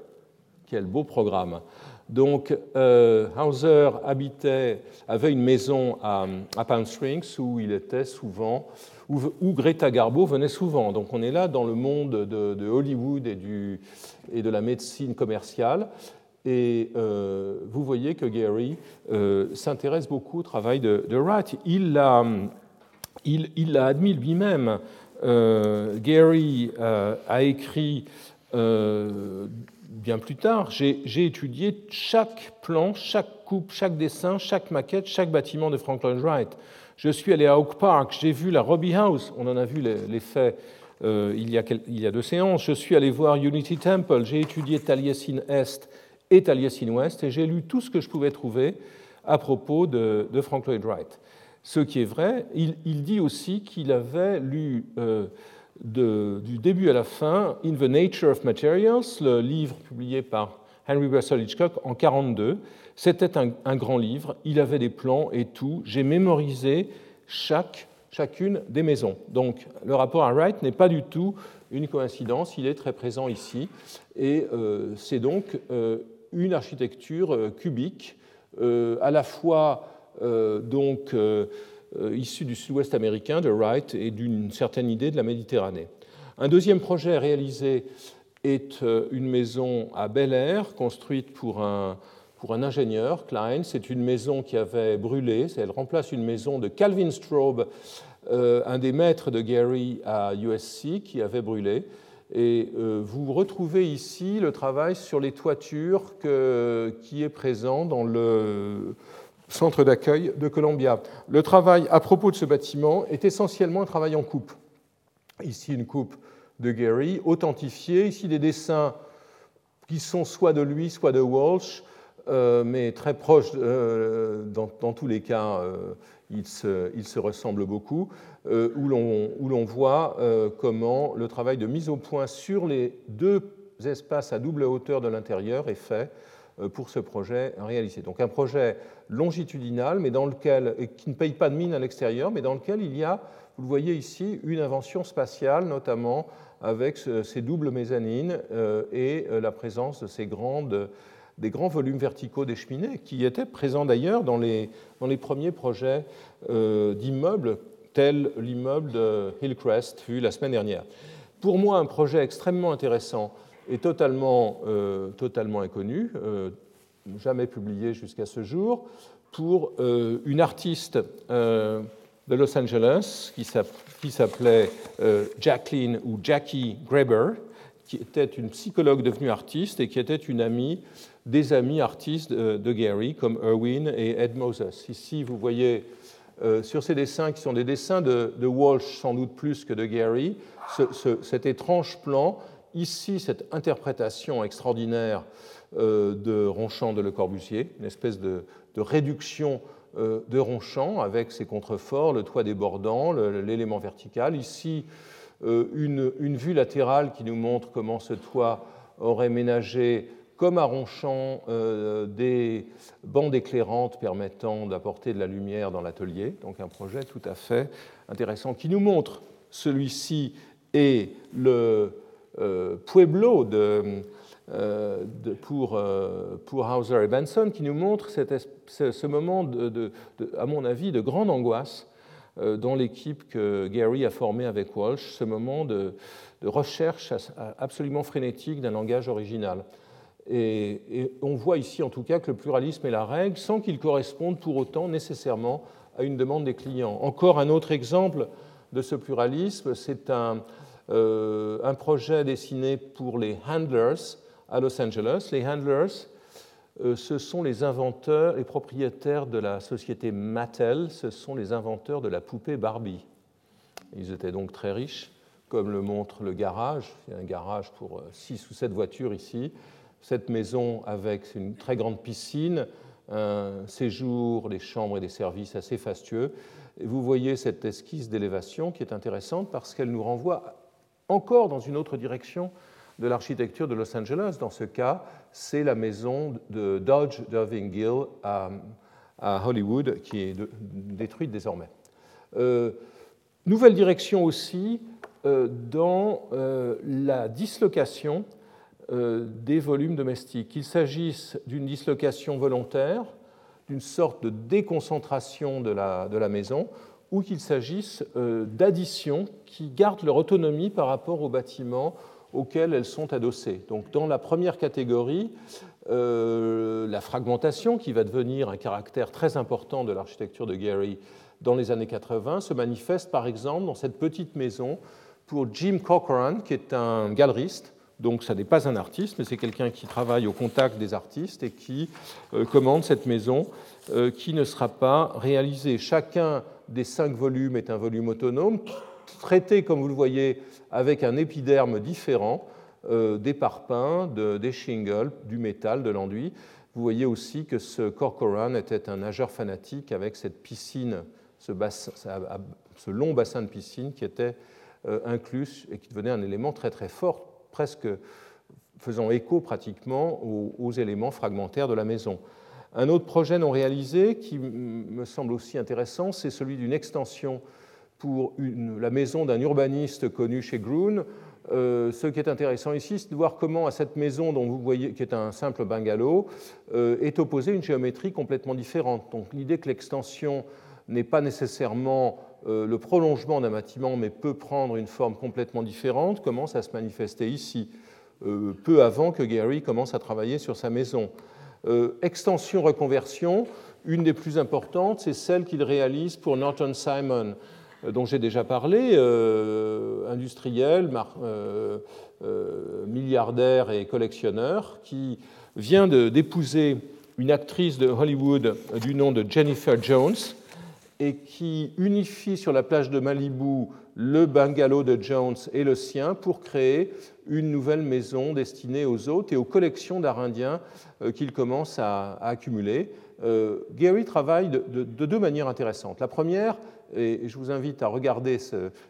Quel beau programme. Donc, euh, Hauser habitait, avait une maison à, Palm Springs où il était souvent, où, Greta Garbo venait souvent. Donc, on est là dans le monde de, Hollywood et, de la médecine commerciale. Et euh, vous voyez que Gary euh, s'intéresse beaucoup au travail de, Wright. Il a il l'a admis lui-même. Euh, Gary a écrit bien plus tard, j'ai étudié chaque plan, chaque coupe, chaque dessin, chaque maquette, chaque bâtiment de Franklin Wright. Je suis allé à Oak Park, j'ai vu la Robbie House, on en a vu l'effet il, y a, il y a deux séances. Je suis allé voir Unity Temple, j'ai étudié Taliesin Est et Taliesin Ouest, et j'ai lu tout ce que je pouvais trouver à propos de, de Franklin Wright ce qui est vrai. Il, dit aussi qu'il avait lu euh, du début à la fin In the Nature of Materials, le livre publié par Henry Russell Hitchcock en 1942. C'était un, grand livre, il avait des plans et tout. J'ai mémorisé chaque, chacune des maisons. Donc le rapport à Wright n'est pas du tout une coïncidence, il est très présent ici. Et euh, c'est donc euh, une architecture cubique, à la fois euh, donc euh, euh, issu du sud-ouest américain, de Wright, et d'une certaine idée de la Méditerranée. Un deuxième projet réalisé est une maison à Bel Air, construite pour un, pour un ingénieur, Klein. C'est une maison qui avait brûlé. Elle remplace une maison de Calvin Straub, un des maîtres de Gary à USC, qui avait brûlé. Et vous retrouvez ici le travail sur les toitures qui est présent dans le, centre d'accueil de Columbia. Le travail à propos de ce bâtiment est essentiellement un travail en coupe. Ici, une coupe de Gary, authentifiée. Ici, des dessins qui sont soit de lui, soit de Walsh, euh, mais très proches, euh, dans, tous les cas, euh, ils, se, ressemblent beaucoup, où l'on voit comment le travail de mise au point sur les deux espaces à double hauteur de l'intérieur est fait pour ce projet réalisé. Donc un projet longitudinal, mais dans lequel, qui ne paye pas de mine à l'extérieur, mais dans lequel il y a, vous le voyez ici, une invention spatiale, notamment avec ces doubles mezzanines et la présence de ces des grands volumes verticaux des cheminées, qui étaient présents d'ailleurs dans les, premiers projets euh, d'immeubles, tels l'immeuble de Hillcrest vu la semaine dernière. Pour moi, un projet extrêmement intéressant et totalement, euh, totalement inconnu, euh, jamais publié jusqu'à ce jour, pour une artiste de Los Angeles qui s'appelait Jacqueline ou Jackie Graeber, qui était une psychologue devenue artiste et qui était une amie des amis artistes de, Gary, comme Irwin et Ed Moses. Ici, vous voyez euh, sur ces dessins, qui sont des dessins de, Walsh sans doute plus que de Gary, cet étrange plan, ici cette interprétation extraordinaire euh, de Ronchamp de Le Corbusier, une espèce de, réduction euh, de Ronchamp avec ses contreforts, le toit débordant, l'élément vertical. Ici, une, une, vue latérale qui nous montre comment ce toit aurait ménagé comme à Ronchamp, euh, des bandes éclairantes permettant d'apporter de la lumière dans l'atelier. Donc un projet tout à fait intéressant qui nous montre celui-ci et le euh, Pueblo de, euh, pour, pour, Hauser et Benson, qui nous montre ce moment, à mon avis, de grande angoisse dans l'équipe que Gary a formée avec Walsh, ce moment de recherche absolument frénétique d'un langage original. Et, on voit ici en tout cas que le pluralisme est la règle sans qu'il corresponde pour autant nécessairement à une demande des clients. Encore un autre exemple de ce pluralisme, c'est un, euh, projet dessiné pour les Handlers à Los Angeles. Les Handlers, euh, ce sont les inventeurs, les propriétaires de la société Mattel, ce sont les inventeurs de la poupée Barbie. Ils étaient donc très riches, comme le montre le garage. Il y a un garage pour 6 ou 7 voitures ici cette maison avec une très grande piscine, un séjour, des chambres et des services assez fastueux. Vous voyez cette esquisse d'élévation qui est intéressante parce qu'elle nous renvoie encore dans une autre direction de l'architecture de Los Angeles. Dans ce cas, c'est la maison de Dodge Irving Gill à, Hollywood qui est détruite désormais. Euh, nouvelle direction aussi euh, dans euh, la dislocation des volumes domestiques, qu'il s'agisse d'une dislocation volontaire, d'une sorte de déconcentration de la, maison, ou qu'il s'agisse euh, d'additions qui gardent leur autonomie par rapport aux bâtiments auxquels elles sont adossées. Donc dans la première catégorie, euh, la fragmentation, qui va devenir un caractère très important de l'architecture de Gary dans les années 80, se manifeste par exemple dans cette petite maison pour Jim Cochran, qui est un galeriste, donc ça n'est pas un artiste, mais c'est quelqu'un qui travaille au contact des artistes et qui euh, commande cette maison euh, qui ne sera pas réalisée. Chacun des cinq volumes est un volume autonome, traité, comme vous le voyez, avec un épiderme différent, euh, des parpaings, des shingles, du métal, de l'enduit. Vous voyez aussi que ce Corcoran était un nageur fanatique avec cette piscine, ce, ce long bassin de piscine qui était inclus et qui devenait un élément très très fort presque faisant écho pratiquement aux, éléments fragmentaires de la maison. Un autre projet non réalisé qui me semble aussi intéressant, c'est celui d'une extension pour la maison d'un urbaniste connu chez Groon. Euh, ce qui est intéressant ici, c'est de voir comment à cette maison, dont vous voyez, qui est un simple bungalow, euh, est opposée une géométrie complètement différente. Donc l'idée que l'extension n'est pas nécessairement euh, le prolongement d'un bâtiment, mais peut prendre une forme complètement différente, commence à se manifester ici, euh, peu avant que Gary commence à travailler sur sa maison. Euh, extension-reconversion, une des plus importantes, c'est celle qu'il réalise pour Norton Simon, dont j'ai déjà parlé, industriel, milliardaire et collectionneur, qui vient d'épouser une actrice de Hollywood du nom de Jennifer Jones, et qui unifie sur la plage de Malibu le bungalow de Jones et le sien pour créer une nouvelle maison destinée aux hôtes et aux collections d'art indien euh, qu'il commence à, accumuler. Euh, Gary travaille de, deux manières intéressantes. La première, et je vous invite à regarder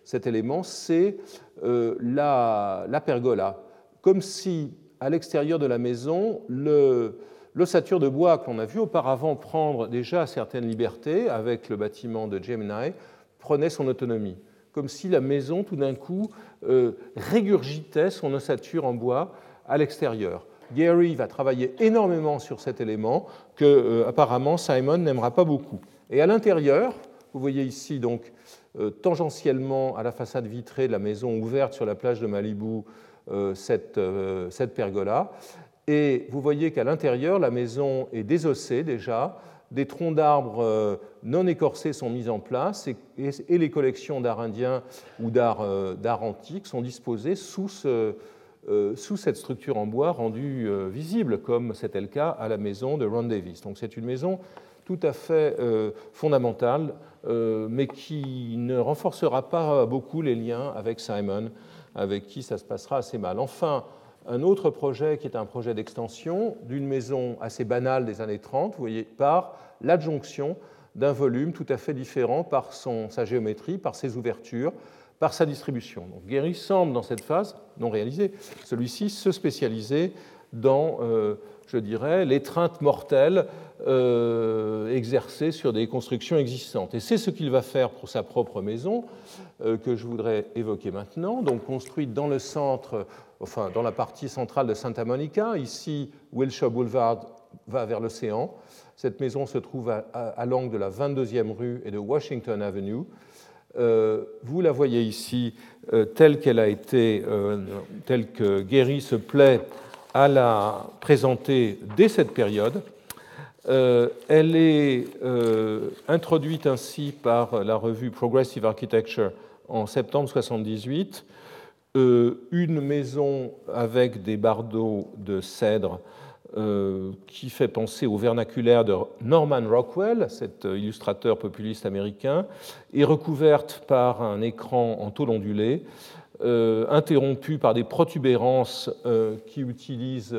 cet élément, c'est euh, la, la, pergola. Comme si, à l'extérieur de la maison, le, l'ossature de bois qu'on a vu auparavant prendre déjà certaines libertés avec le bâtiment de Gemini prenait son autonomie, comme si la maison tout d'un coup euh, régurgitait son ossature en bois à l'extérieur. Gary va travailler énormément sur cet élément que euh, apparemment Simon n'aimera pas beaucoup. Et à l'intérieur, vous voyez ici donc euh, tangentiellement à la façade vitrée de la maison ouverte sur la plage de Malibu cette, cette pergola. Et vous voyez qu'à l'intérieur, la maison est désossée déjà, des troncs d'arbres non écorcés sont mis en place et, les collections d'art indien ou d'art antique sont disposées euh, sous cette structure en bois rendue euh, visible, comme c'était le cas à la maison de Ron Davis. Donc c'est une maison tout à fait euh, fondamentale, mais qui ne renforcera pas beaucoup les liens avec Simon, avec qui ça se passera assez mal. Enfin, un autre projet qui est un projet d'extension d'une maison assez banale des années 30, vous voyez, par l'adjonction d'un volume tout à fait différent par son, sa géométrie, par ses ouvertures, par sa distribution. Donc Guéry semble, dans cette phase non réalisée, celui-ci se spécialiser dans, euh, je dirais, l'étreinte mortelle euh, exercée sur des constructions existantes. Et c'est ce qu'il va faire pour sa propre maison, euh, que je voudrais évoquer maintenant, donc construite dans le centre, enfin dans la partie centrale de Santa Monica. Ici, Wilshire Boulevard va vers l'océan. Cette maison se trouve à, l'angle de la 22e rue et de Washington Avenue. Euh, vous la voyez ici euh, telle qu'elle a été, euh, telle que Guéry se plaît à la présenter dès cette période. elle est introduite ainsi par la revue Progressive Architecture en septembre 1978. Une maison avec des bardeaux de cèdre euh, qui fait penser au vernaculaire de Norman Rockwell, cet illustrateur populiste américain, est recouverte par un écran en tôle ondulée, euh, interrompu par des protubérances euh, qui utilisent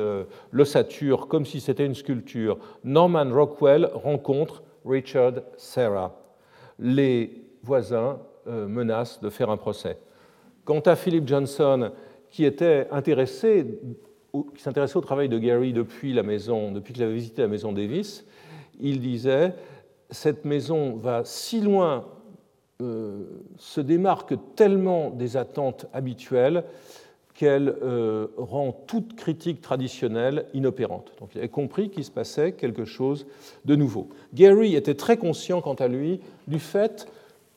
l'ossature comme si c'était une sculpture. Norman Rockwell rencontre Richard Serra. Les voisins menacent de faire un procès. Quant à Philip Johnson, qui s'intéressait au travail de Gary depuis la maison, depuis qu'il avait visité la maison Davis, il disait cette maison va si loin, euh, se démarque tellement des attentes habituelles qu'elle euh, rend toute critique traditionnelle inopérante. Donc il avait compris qu'il se passait quelque chose de nouveau. Gary était très conscient, quant à lui, du fait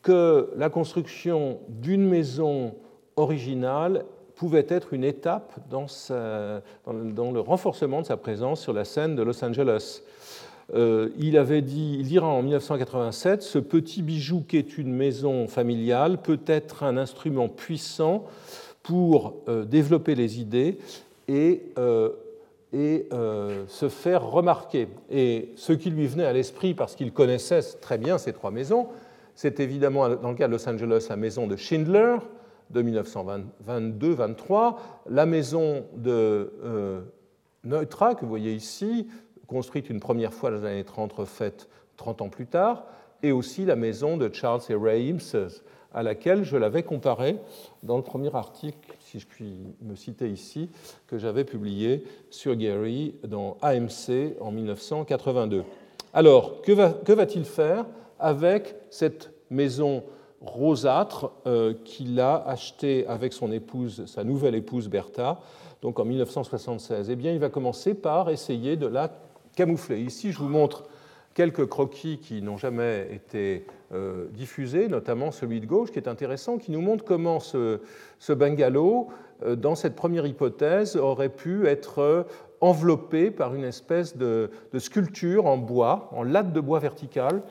que la construction d'une maison originale pouvait être une étape dans, le renforcement de sa présence sur la scène de Los Angeles. Euh, il avait dit, il dira en 1987, ce petit bijou qu'est une maison familiale peut être un instrument puissant pour euh, développer les idées et, euh, et se faire remarquer. Et ce qui lui venait à l'esprit, parce qu'il connaissait très bien ces trois maisons, c'est évidemment dans le cas de Los Angeles la maison de Schindler, de 1922-23, la maison de euh, Neutra, que vous voyez ici, construite une première fois dans les années 30, refaite 30 ans plus tard, et aussi la maison de Charles et Ray Imses, à laquelle je l'avais comparée dans le premier article, si je puis me citer ici, que j'avais publié sur Gary dans AMC en 1982. Alors, que va-t-il faire avec cette maison rosâtre euh, qu'il a acheté avec son épouse, sa nouvelle épouse Bertha, donc en 1976. Eh bien, il va commencer par essayer de la camoufler. Ici, je vous montre quelques croquis qui n'ont jamais été euh, diffusés, notamment celui de gauche qui est intéressant, qui nous montre comment ce, bungalow, euh, dans cette première hypothèse, aurait pu être enveloppé par une espèce de, de sculpture en bois, en latte de bois verticale,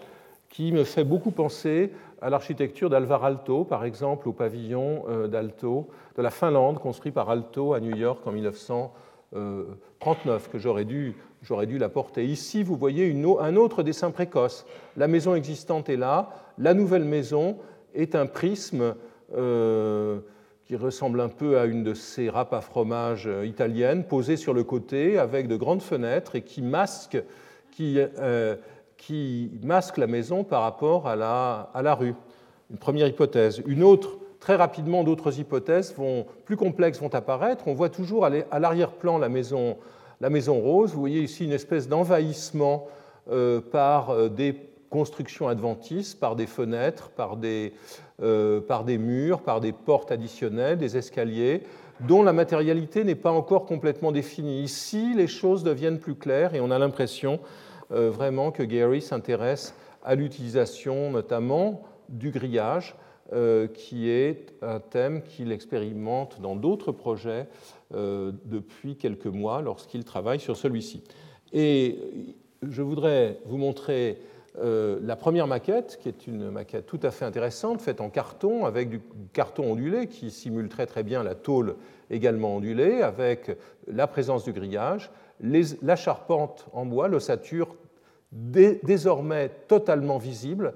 qui me fait beaucoup penser à l'architecture d'Alvar Aalto, par exemple, au pavillon euh, d'Alto, de la Finlande, construit par Aalto à New York en 1939, que j'aurais dû, j'aurais dû la porter. Ici, vous voyez un autre dessin précoce. La maison existante est là, la nouvelle maison est un prisme euh, qui ressemble un peu à une de ces râpes à fromage euh, italiennes, posée sur le côté, avec de grandes fenêtres et qui masque, qui qui masque la maison par rapport à la, rue. Une première hypothèse. Une autre, très rapidement, d'autres hypothèses vont, plus complexes vont apparaître. On voit toujours à l'arrière-plan la maison la Maison Rose. Vous voyez ici une espèce d'envahissement par des constructions adventistes, par des fenêtres, par des, par des murs, par des portes additionnelles, des escaliers, dont la matérialité n'est pas encore complètement définie. Ici, les choses deviennent plus claires et on a l'impression vraiment que Gary s'intéresse à l'utilisation notamment du grillage, euh, qui est un thème qu'il expérimente dans d'autres projets euh, depuis quelques mois lorsqu'il travaille sur celui-ci. Et je voudrais vous montrer euh, la première maquette, qui est une maquette tout à fait intéressante, faite en carton, avec du carton ondulé qui simule très très bien la tôle également ondulée, avec la présence du grillage, la charpente en bois, l'ossature désormais totalement visible,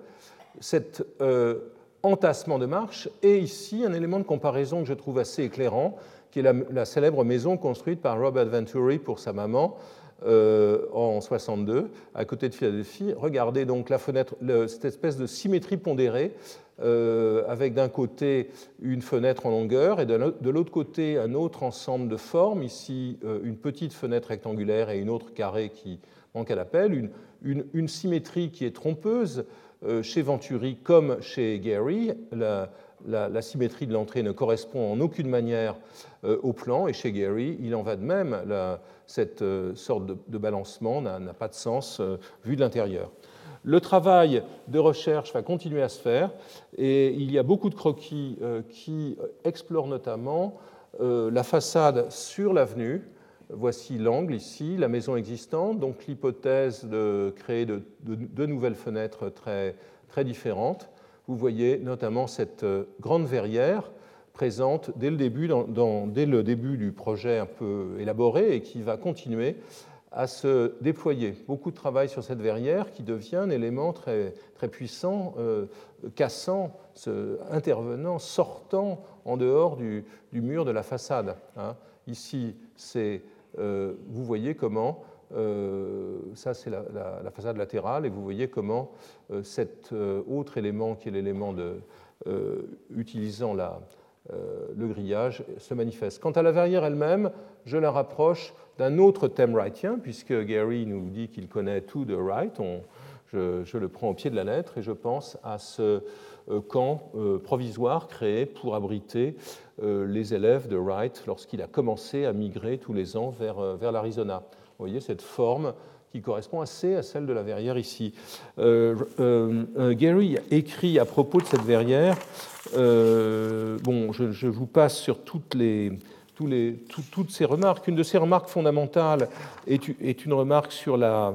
cet euh, entassement de marche, et ici un élément de comparaison que je trouve assez éclairant, qui est la, célèbre maison construite par Robert Venturi pour sa maman euh, en 62, à côté de Philadelphie. Regardez donc la fenêtre, cette espèce de symétrie pondérée, euh, avec d'un côté une fenêtre en longueur et de l'autre côté un autre ensemble de formes, ici une petite fenêtre rectangulaire et une autre carrée qui manque à l'appel, une, symétrie qui est trompeuse euh, chez Venturi comme chez Gary. Symétrie de l'entrée ne correspond en aucune manière euh, au plan, et chez Gary, il en va de même. cette euh, sorte de, balancement n'a pas de sens vu de l'intérieur. Le travail de recherche va continuer à se faire, et il y a beaucoup de croquis qui explorent notamment la façade sur l'avenue, Voici l'angle ici, la maison existante, donc l'hypothèse de créer de, nouvelles fenêtres très différentes. Vous voyez notamment cette euh, grande verrière présente dès le, début, du projet un peu élaboré et qui va continuer à se déployer. Beaucoup de travail sur cette verrière qui devient un élément très, très puissant, euh, cassant, intervenant, sortant en dehors du, mur de la façade. Hein. Ici, c'est euh, vous voyez comment, euh, ça c'est la, façade latérale, et vous voyez comment euh, cet autre élément, qui est l'élément utilisant le grillage, se manifeste. Quant à la verrière elle-même, je la rapproche d'un autre thème wrightien, puisque Gary nous dit qu'il connaît tout de Wright. je, le prends au pied de la lettre et je pense à ce camp provisoire créé pour abriter euh, les élèves de Wright lorsqu'il a commencé à migrer tous les ans vers, euh, vers l'Arizona. Vous voyez cette forme qui correspond assez à celle de la verrière ici. Euh, Gary écrit à propos de cette verrière, bon, je, vous passe sur toutes ces remarques. Une de ces remarques fondamentales est, une remarque sur la,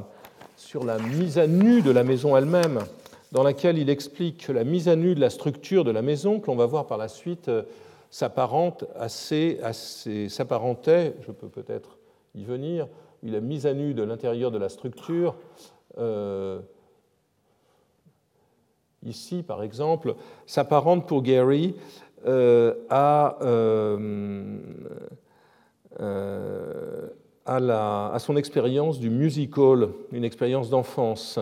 sur la mise à nu de la maison elle-même, dans laquelle il explique que la mise à nu de la structure de la maison, que l'on va voir par la suite, s'apparente assez, assez s'apparentait, je peux peut-être y venir, il a mise à nu de l'intérieur de la structure. Euh, ici, par exemple, s'apparente pour Gary euh, à, euh, à, son expérience du musical, une expérience d'enfance.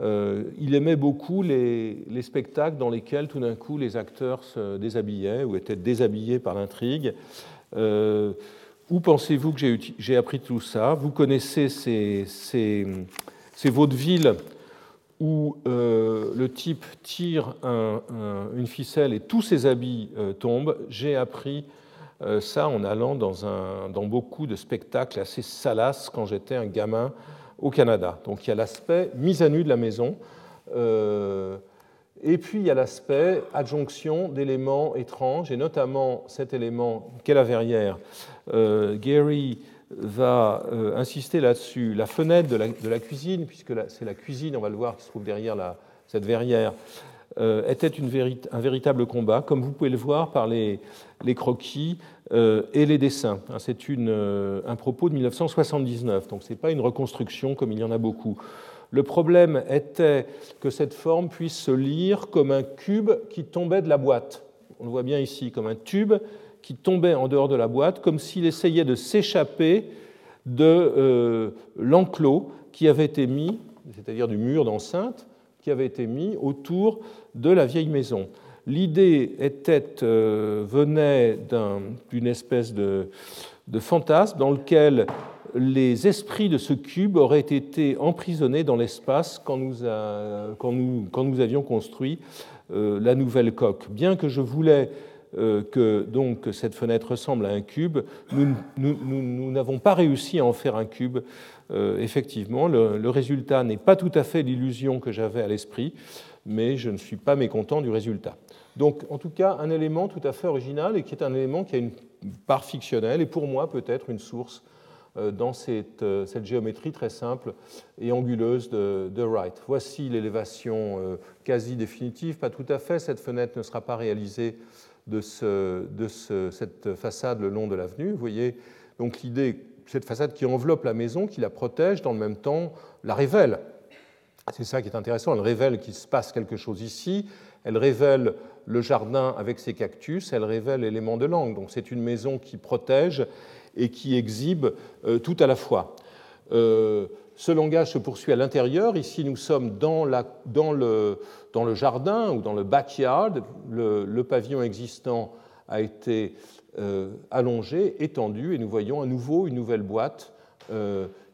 Euh, il aimait beaucoup les, spectacles dans lesquels tout d'un coup les acteurs se déshabillaient ou étaient déshabillés par l'intrigue. Euh, où pensez-vous que j'ai appris tout ça? Vous connaissez ces, ces, vaudevilles où euh, le type tire une ficelle et tous ses habits tombent. J'ai appris ça en allant dans, un, dans beaucoup de spectacles assez salaces quand j'étais un gamin au Canada. Donc il y a l'aspect mise à nu de la maison, euh, et puis il y a l'aspect adjonction d'éléments étranges, et notamment cet élément qu'est la verrière. Euh, Gary va euh, insister là-dessus. La fenêtre de la, cuisine, puisque c'est la cuisine, on va le voir, qui se trouve derrière cette verrière, était une un véritable combat, comme vous pouvez le voir par les, croquis euh, et les dessins. Hein, c'est euh, un propos de 1979, donc ce n'est pas une reconstruction comme il y en a beaucoup. Le problème était que cette forme puisse se lire comme un cube qui tombait de la boîte. On le voit bien ici, comme un tube qui tombait en dehors de la boîte, comme s'il essayait de s'échapper de euh, l'enclos qui avait été mis, c'est-à-dire du mur d'enceinte, qui avait été mis autour de la vieille maison. L'idée était, euh, venait d'une espèce de, fantasme dans lequel les esprits de ce cube auraient été emprisonnés dans l'espace quand, nous avions construit euh, la nouvelle coque. Bien que je voulais que donc, cette fenêtre ressemble à un cube, nous n'avons pas réussi à en faire un cube. Euh, effectivement, le, résultat n'est pas tout à fait l'illusion que j'avais à l'esprit, mais je ne suis pas mécontent du résultat. Donc, en tout cas, un élément tout à fait original et qui est un élément qui a une part fictionnelle et pour moi peut-être une source euh, dans euh, cette, géométrie très simple et anguleuse de, Wright. Voici l'élévation euh, quasi définitive, pas tout à fait, cette fenêtre ne sera pas réalisée de, cette façade le long de l'avenue. Vous voyez donc l'idée, cette façade qui enveloppe la maison, qui la protège, dans le même temps la révèle. C'est ça qui est intéressant, elle révèle qu'il se passe quelque chose ici, elle révèle le jardin avec ses cactus, elle révèle l'élément de l'angle. Donc c'est une maison qui protège et qui exhibe euh, tout à la fois. Euh, ce langage se poursuit à l'intérieur. Ici, nous sommes dans, le, jardin ou dans le backyard. Le, pavillon existant a été euh, allongé, étendu, et nous voyons à nouveau une nouvelle boîte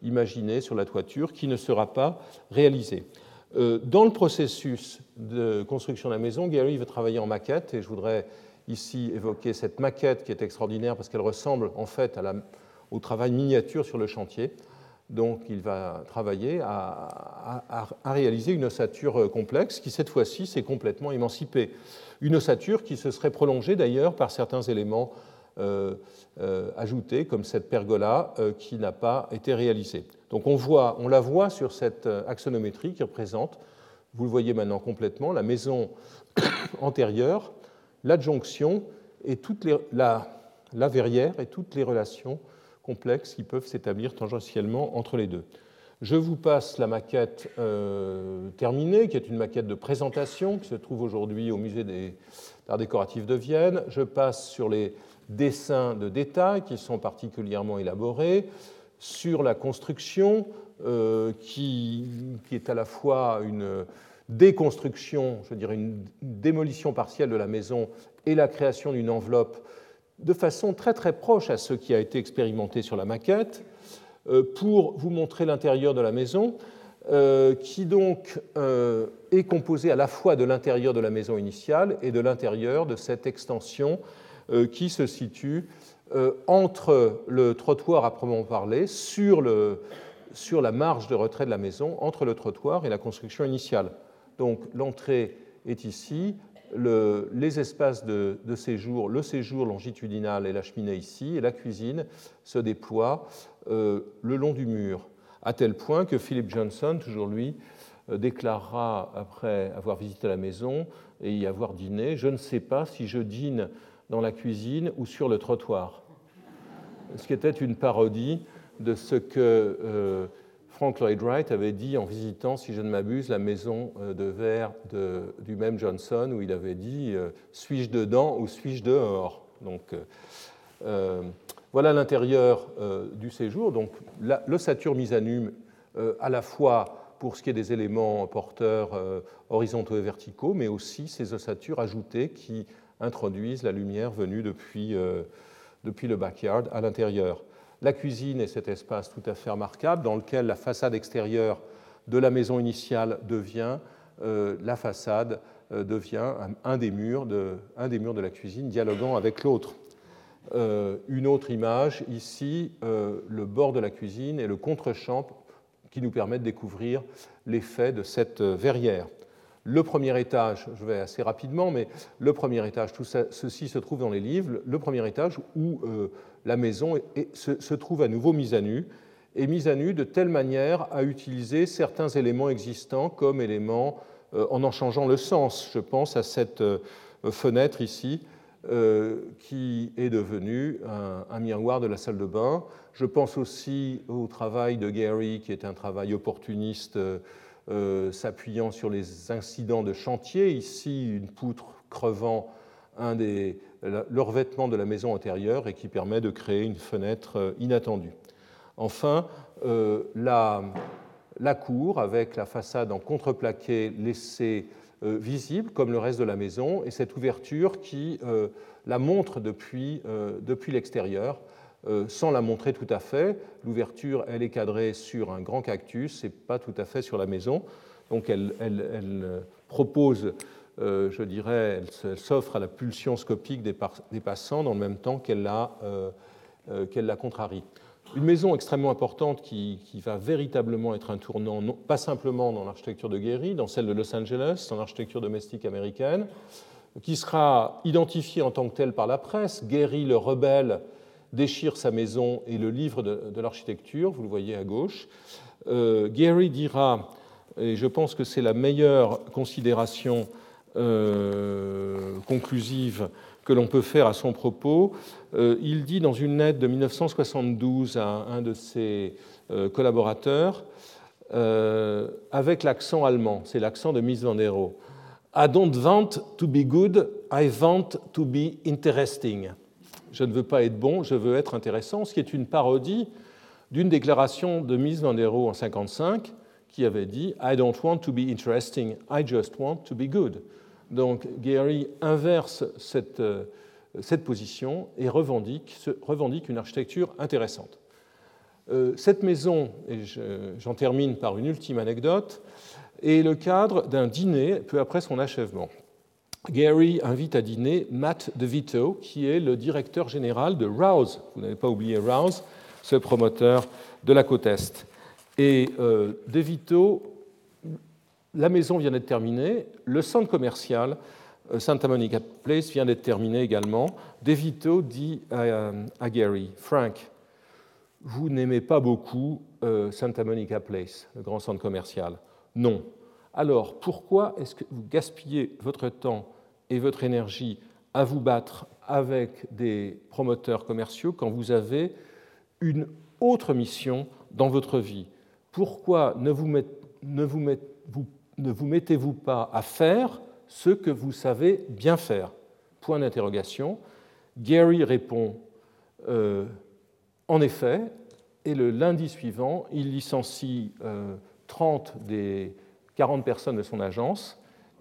imaginée sur la toiture qui ne sera pas réalisée. dans le processus de construction de la maison, Gary va travailler en maquette, et je voudrais ici évoquer cette maquette qui est extraordinaire parce qu'elle ressemble en fait au travail miniature sur le chantier. Donc il va travailler à, réaliser une ossature euh, complexe qui cette fois-ci s'est complètement émancipée. Une ossature qui se serait prolongée d'ailleurs par certains éléments euh, euh, ajoutés comme cette pergola qui n'a pas été réalisée. Donc on, voit, on la voit sur cette axonométrie qui représente, vous le voyez maintenant complètement, la maison (coughs) antérieure l'adjonction et la, verrière et toutes les relations complexes qui peuvent s'établir tangentiellement entre les deux. Je vous passe la maquette euh, terminée, qui est une maquette de présentation qui se trouve aujourd'hui au musée des arts décoratifs de Vienne. Je passe sur les dessins de détail qui sont particulièrement élaborés, sur la construction euh, qui, est à la fois une, déconstruction, je dirais une démolition partielle de la maison et la création d'une enveloppe de façon très très proche à ce qui a été expérimenté sur la maquette, euh, pour vous montrer l'intérieur de la maison, euh, qui donc euh, est composé à la fois de l'intérieur de la maison initiale et de l'intérieur de cette extension qui se situe entre le trottoir à proprement parler, sur, le, sur la marge de retrait de la maison, entre le trottoir et la construction initiale. Donc l'entrée est ici, les espaces de, séjour, le séjour longitudinal et la cheminée ici, et la cuisine se déploie euh, le long du mur, à tel point que Philip Johnson, toujours lui, euh, déclarera après avoir visité la maison et y avoir dîné, je ne sais pas si je dîne dans la cuisine ou sur le trottoir. Ce qui était une parodie de ce que euh, Frank Lloyd Wright avait dit en visitant, si je ne m'abuse, la maison euh, de verre du même Johnson, où il avait dit euh, Suis-je dedans ou suis-je dehors? Donc, euh, voilà l'intérieur du séjour. Donc, l'ossature mise à nu, à la fois pour ce qui est des éléments porteurs horizontaux et verticaux, mais aussi ces ossatures ajoutées qui introduisent la lumière venue depuis, depuis le backyard à l'intérieur. La cuisine est cet espace tout à fait remarquable dans lequel la façade extérieure de la maison initiale devient euh, la façade euh, devient un, des murs de, la cuisine dialoguant avec l'autre. Euh, une autre image, ici, le bord de la cuisine et le contre-champ qui nous permettent de découvrir l'effet de cette verrière. Le premier étage, je vais assez rapidement, mais le premier étage, tout ceci se trouve dans les livres, le premier étage où la maison se, trouve à nouveau mise à nu, et mise à nu de telle manière à utiliser certains éléments existants comme éléments euh, en en changeant le sens. Je pense à cette euh, fenêtre ici euh, qui est devenue un, miroir de la salle de bain. Je pense aussi au travail de Gary qui est un travail opportuniste s'appuyant sur les incidents de chantier. Ici, une poutre crevant un des, le revêtement de la maison antérieure et qui permet de créer une fenêtre euh, inattendue. Enfin, euh, la, la, cour avec la façade en contreplaqué laissée euh, visible comme le reste de la maison et cette ouverture qui la montre depuis, depuis l'extérieur sans la montrer tout à fait. L'ouverture, elle est cadrée sur un grand cactus et pas tout à fait sur la maison. Donc elle, propose, je dirais, elle s'offre à la pulsion scopique des, passants dans le même temps qu'elle la, qu'elle la contrarie. Une maison extrêmement importante qui, va véritablement être un tournant, pas simplement dans l'architecture de Gehry, dans celle de Los Angeles, dans l'architecture domestique américaine, qui sera identifiée en tant que telle par la presse. Gehry, le rebelle, déchire sa maison et le livre de, l'architecture, vous le voyez à gauche. Euh, dira, et je pense que c'est la meilleure considération euh, conclusive que l'on peut faire à son propos. Euh, il dit dans une lettre de 1972 à un de ses euh, collaborateurs, euh, avec l'accent allemand, c'est l'accent de Miss Van der I don't want to be good, I want to be interesting. Je ne veux pas être bon, je veux être intéressant, ce qui est une parodie d'une déclaration de Miss Van der en 1955 qui avait dit I don't want to be interesting, I just want to be good. Donc Gehry inverse cette, euh, cette position et revendique, revendique, une architecture intéressante. Euh, cette maison, et j'en termine par une ultime anecdote, est le cadre d'un dîner peu après son achèvement. Gary invite à dîner Matt DeVito, qui est le directeur général de Rouse. Vous n'avez pas oublié Rouse, ce promoteur de la côte Est. Et euh, DeVito la maison vient d'être terminée, le centre commercial euh, Santa Monica Place vient d'être terminé également. DeVito dit à, Gary, Frank, vous n'aimez pas beaucoup euh, Santa Monica Place, le grand centre commercial. Non. Alors, pourquoi est-ce que vous gaspillez votre temps et votre énergie à vous battre avec des promoteurs commerciaux quand vous avez une autre mission dans votre vie? Pourquoi ne vous, ne vous, vous ne vous mettez-vous pas à faire ce que vous savez bien faire Point d'interrogation. Gary répond euh, En effet, et le lundi suivant, il licencie 30 euh, des 40 personnes de son agence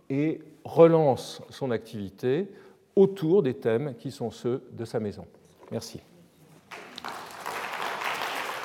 et relance son activité autour des thèmes qui sont ceux de sa maison. Merci.